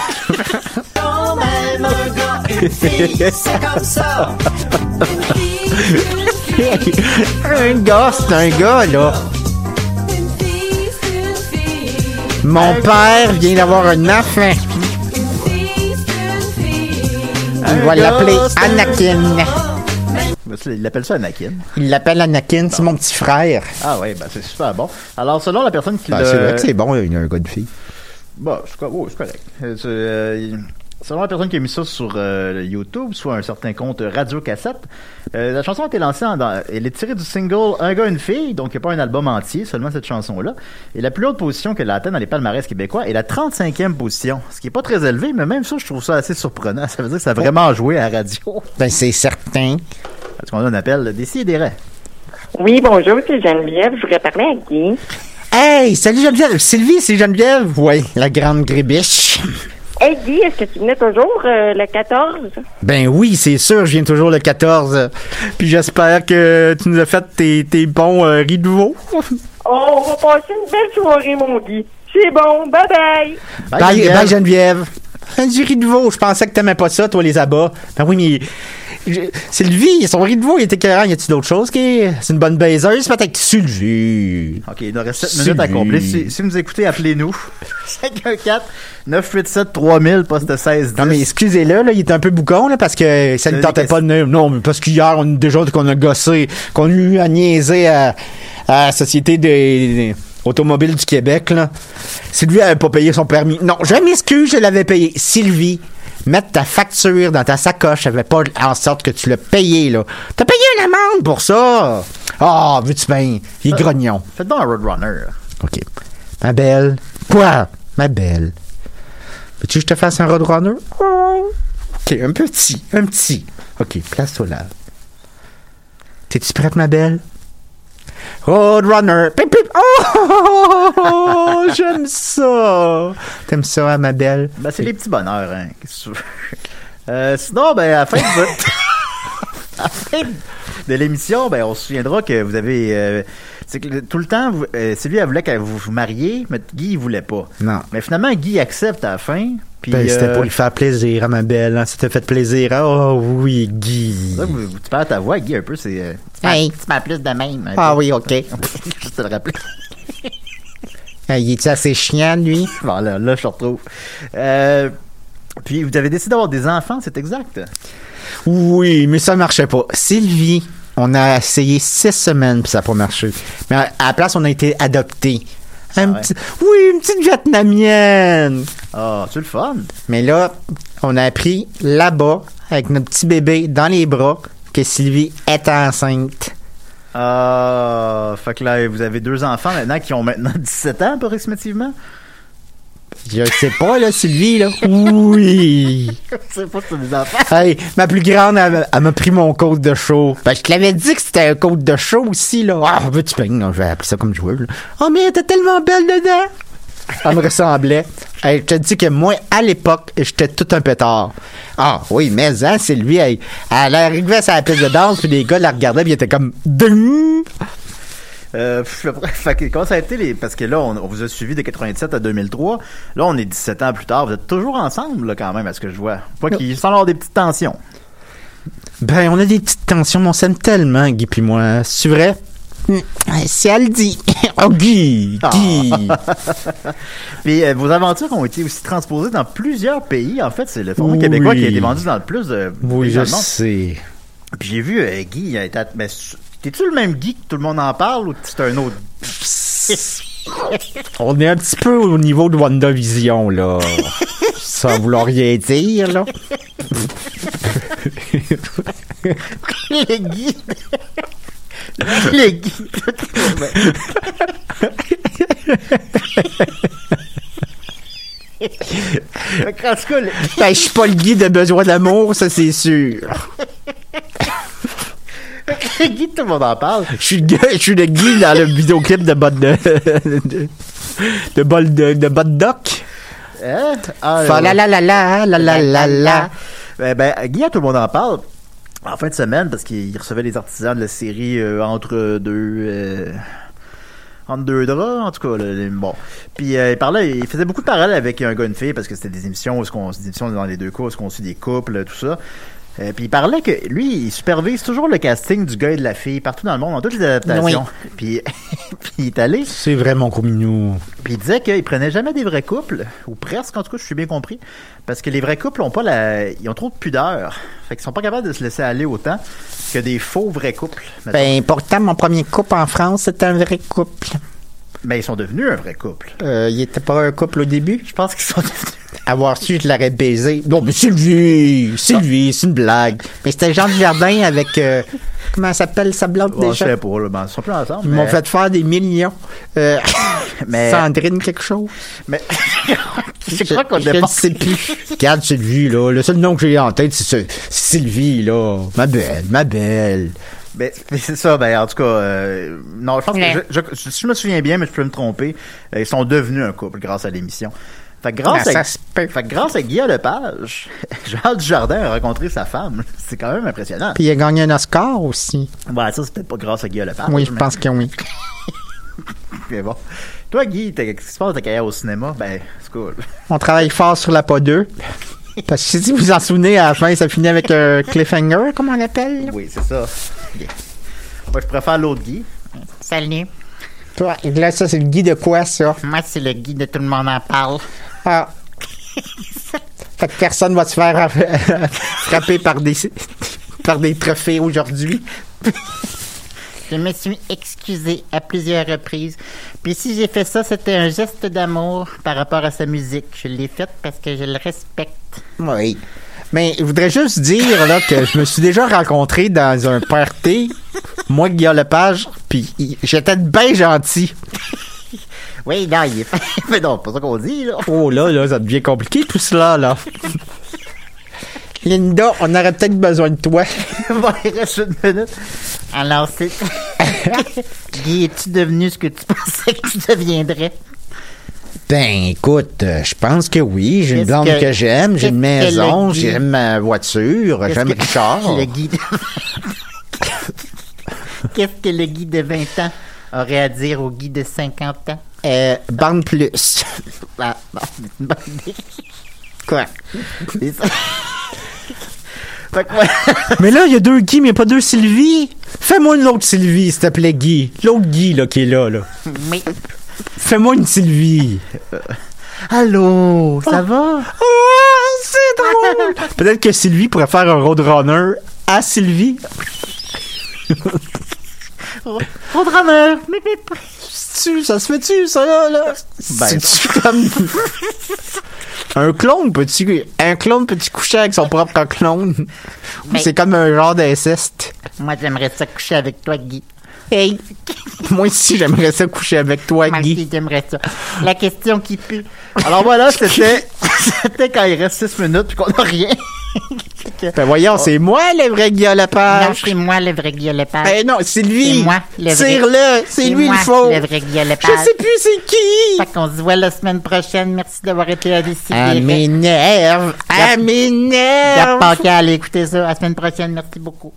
Quand même un gars, une fille, c'est comme ça. un gars, c'est un gars, là. Une fille, c'est une fille. Mon père vient d'avoir un enfant. Une fille, c'est une fille. Il va gars, l'appeler c'est un Anakin. Ben, Il appelle ça Anakin. Il l'appelle Anakin, c'est mon petit frère. Ah ouais, ben c'est super bon. Alors, selon la personne qui Ben, l'a... c'est vrai que c'est bon, il y a un gars de fille. Bon, c'est oui, correct. Euh, c'est, il- selon la personne qui a mis ça sur euh, YouTube, soit un certain compte Radio Cassette, euh, la chanson a été lancée en, dans- elle est tirée du single Un gars, une fille, donc il n'y a pas un album entier, seulement cette chanson-là. Et la plus haute position qu'elle a atteint dans les palmarès québécois est la 35e position, ce qui est pas très élevé, mais même ça, je trouve ça assez surprenant. Ça veut dire que ça a vraiment joué à la radio. Ben, c'est certain. Parce qu'on a un appel. Oui, bonjour, c'est Geneviève. Je voudrais parler à Guy. Hey, salut Geneviève. Sylvie, c'est Geneviève? Oui, la grande grébiche. Hey Guy, est-ce que tu venais toujours euh, le 14? Ben oui, c'est sûr, je viens toujours le 14. Puis j'espère que tu nous as fait tes, tes bons euh, riz de veau. Oh, on va passer une belle soirée, mon Guy. C'est bon, bye bye. Bye, Geneviève. bye, Geneviève. Un du riz de veau. Je pensais que t'aimais pas ça, toi, les abats. Ben oui, mais. Sylvie, son riz de veau, il était écœurant. Y a-tu d'autres choses qui. C'est une bonne baiseuse, peut-être? Sylvie. OK, il nous reste 7 Sylvie. minutes à combler. Si, si vous nous écoutez, appelez-nous. 514-987-3000, poste 16 Non, mais excusez-le, là, il est un peu boucon, là, parce que ça ne tentait pas de. Non, mais parce qu'hier, on déjà qu'on a gossé, qu'on a eu à niaiser à, à la Société des, des automobiles du Québec, là. Sylvie avait pas payé son permis. Non, je m'excuse, je l'avais payé. Sylvie, mettre ta facture dans ta sacoche, ça fait pas en sorte que tu l'as payé, là. T'as payé une amende pour ça. Ah, veux-tu bien? Il est grognon. Faites donc un Roadrunner. OK. Ma belle. Quoi? Ma belle. Veux-tu que je te fasse un Roadrunner? Oh. OK, un petit. Un petit. OK, place-toi là. T'es-tu prête, ma belle? Roadrunner. Pip, pip. Oh! J'aime ça. T'aimes ça, hein, ma belle? Ben, c'est les petits bonheurs, hein. Qu'est-ce que tu veux? Euh, sinon, ben, à la fin de votre- à la fin de l'émission, ben, on se souviendra que vous avez, euh, c'est que tout le temps, vous, euh, Sylvie, elle voulait que vous vous mariez, mais Guy, il voulait pas. Non. Mais finalement, Guy accepte à la fin. Puis, Ben, c'était euh, pour lui faire plaisir, hein, ma belle. Hein? Ça t'a fait plaisir. Oh oui, Guy. vous- vous- tu perds ta voix, Guy, un peu, c'est. euh, Hey. Tu m'as plus de même. Ah peu. oui, OK. Juste te le rappeler. Hey, il est assez chiant, lui? Bon, là, là, je te retrouve. Euh, puis, vous avez décidé d'avoir des enfants, c'est exact? Oui, mais ça marchait pas. Sylvie, on a essayé six semaines puis ça n'a pas marché. Mais à, à la place, on a été adopté. Un petit, oui, une petite vietnamienne. Ah, c'est le fun. Mais là, on a appris là-bas, avec notre petit bébé dans les bras, que Sylvie est enceinte. Ah, fait que là, vous avez deux enfants maintenant qui ont maintenant 17 ans, approximativement? Je sais pas, là, Sylvie, là. Oui. Je sais pas si des enfants. Hey, ma plus grande, elle, elle m'a pris mon code de show. Ben, je te l'avais dit que c'était un code de show aussi, là. Ah, veux-tu peignes? Non, je vais appeler ça comme joueur, là. Oh, mais elle était tellement belle dedans. Elle me ressemblait. Hey, je te dis que moi, à l'époque, j'étais tout un pétard. Ah, oui, mais, hein, Sylvie, elle, elle arrivait à la piste de danse, puis les gars la regardaient, puis ils étaient comme... Ding! Euh, fait comment ça a été les parce que là on, on vous a suivi de 87 à 2003 là on est 17 ans plus tard vous êtes toujours ensemble là quand même à ce que je vois pas qu'il semble avoir des petites tensions Ben, on a des petites tensions, mais on s'aime tellement, Guy puis moi. C'est vrai? Si elle dit. Oh, Guy! Guy! Puis euh, vos aventures ont été aussi transposées dans plusieurs pays. En fait, c'est le format Oui. québécois qui a été vendu dans le plus de Oui, pays je sais. Puis j'ai vu euh, Guy, il a été. Mais t'es-tu le même Guy que tout le monde en parle ou c'est un autre? On est un petit peu au niveau de WandaVision, là. Sans vouloir rien dire, là. le Guy le Fait qu'en tout cas, le- Ben, je suis pas le Guy de besoin d'amour, ça, c'est sûr. Guy, tout le monde en parle. Je suis le gars- je suis le Guy dans le vidéoclip de Bot de. de. de bol de, de Bot Doc. Hein? Ah, Fa la la la la la la la la. Ben, ben, Guy, tout le monde en parle. En fin de semaine, parce qu'il recevait les artisans de la série euh, entre deux. euh, entre deux draps, en tout cas. là, bon. Puis euh, il parlait, il faisait beaucoup de parallèles avec un gars une fille, parce que c'était des émissions, où des émissions dans les deux cas, où est-ce qu'on suit des couples, tout ça. Euh, puis il parlait que lui, il supervise toujours le casting du gars et de la fille partout dans le monde, dans toutes les adaptations. Puis, puis il est allé. C'est vrai, mon comminou. Puis il disait qu'il prenait jamais des vrais couples, ou presque, en tout cas, je suis bien compris, parce que les vrais couples ont pas la, ils ont trop de pudeur, fait qu'ils sont pas capables de se laisser aller autant que des faux vrais couples. mettons. Ben, pourtant, mon premier couple en France, c'était un vrai couple. Ben, ils sont devenus un vrai couple. Euh, il était pas un couple au début? Je pense qu'ils sont devenus. Avoir su, je l'aurais baisé. Non, mais Sylvie! Sylvie, c'est une blague. Mais c'était Jean Jardin avec. euh, comment elle s'appelle sa blonde Ouais, je déjà? sais pas, là, ben, ils sont plus ensemble. Ils mais- m'ont fait faire des millions. Euh, Mais- Sandrine, quelque chose? Mais je crois qu'on Je ne sais plus. Regarde Sylvie, là. Le seul nom que j'ai en tête, c'est ce- c'est Sylvie, là. Ma belle, ma belle. Ben, c'est ça, ben, en tout cas, euh, non, je pense que, je, je- si je me souviens bien, mais je peux me tromper, euh, ils sont devenus un couple grâce à l'émission. Fait que grâce, ça à, se peut. fait que grâce à Guillaume Lepage, Jean Dujardin a rencontré sa femme. C'est quand même impressionnant. Puis il a gagné un Oscar aussi. Ouais, ça, c'est peut-être pas grâce à Guillaume Lepage. oui, je mais- pense que oui. mais bon. Toi, Guy, t'as- qu'est-ce qui se passe de ta carrière au cinéma? Ben, c'est cool. On travaille fort sur la pas 2. Parce que si vous vous en souvenez, à la fin, ça finit avec un cliffhanger, comme on l'appelle. Oui, c'est ça. Moi, je préfère l'autre Guy. Salut. Toi, là, ça, c'est le Guy de quoi, ça? Moi, c'est le guide de Tout le monde en parle. Ah. fait que personne va se faire frapper par des, par des trophées aujourd'hui. Je me suis excusé à plusieurs reprises. Puis si j'ai fait ça, c'était un geste d'amour par rapport à sa musique. Je l'ai fait parce que je le respecte. Oui. Mais je voudrais juste dire là, que je me suis déjà rencontré dans un party, moi, Guillaume Lepage, puis j'étais bien gentil. Oui, non, il est Mais non, pas ça qu'on dit, là. Oh là, là, ça devient compliqué tout cela, là. Linda, on aurait peut-être besoin de toi. bon, il reste une minute. Alors, c'est. Guy, es-tu devenu ce que tu pensais que tu deviendrais? Ben, écoute, euh, je pense que oui. J'ai une Qu'est-ce blonde que- que, j'aime, j'ai une qu'est-ce que maison, le Guy- j'aime ma voiture, Qu'est-ce j'aime que- Richard. Le. Qu'est-ce que le Guy de 20 ans aurait à dire au Guy de 50 ans? Euh, bande plus. Ah, bon, c'est une bonne idée. Quoi? Et ça- fait que, ouais. Mais là, il y a deux Guy, mais pas deux Sylvie. Fais-moi une autre Sylvie, s'il te plaît, Guy. L'autre Guy, là, qui est là, là. Mais, Fais-moi une Sylvie. Allô, ça va? Ah, c'est drôle. Peut-être que Sylvie pourrait faire un roadrunner à Sylvie. Roadrunner! Mais, mais, fait-tu? Ça se fait-tu, ça, là? là? Ben, C'est-tu comme... un clone, peux-tu... Un clone, peut-tu coucher avec son propre clone? Ou Mais- c'est comme un genre d'inceste? Moi, j'aimerais ça coucher avec toi, Guy. Hey! Moi aussi, j'aimerais ça coucher avec toi, Moi Guy. aussi, j'aimerais ça. La question qui pue. Alors voilà, c'était c'était quand il reste 6 minutes puis qu'on n'a rien. Ben voyons, c'est moi le vrai Guillaume Non, c'est moi le vrai Lepage. Ben non, c'est lui. C'est moi, le vrai. Tire-le, c'est lui moi, le faux. le vrai Guy Je sais plus c'est qui. Fait qu'on se voit la semaine prochaine. Merci d'avoir été à décider. À mes nerfs, à mes nerfs. pas qu'à aller écouter ça. À la semaine prochaine. Merci beaucoup.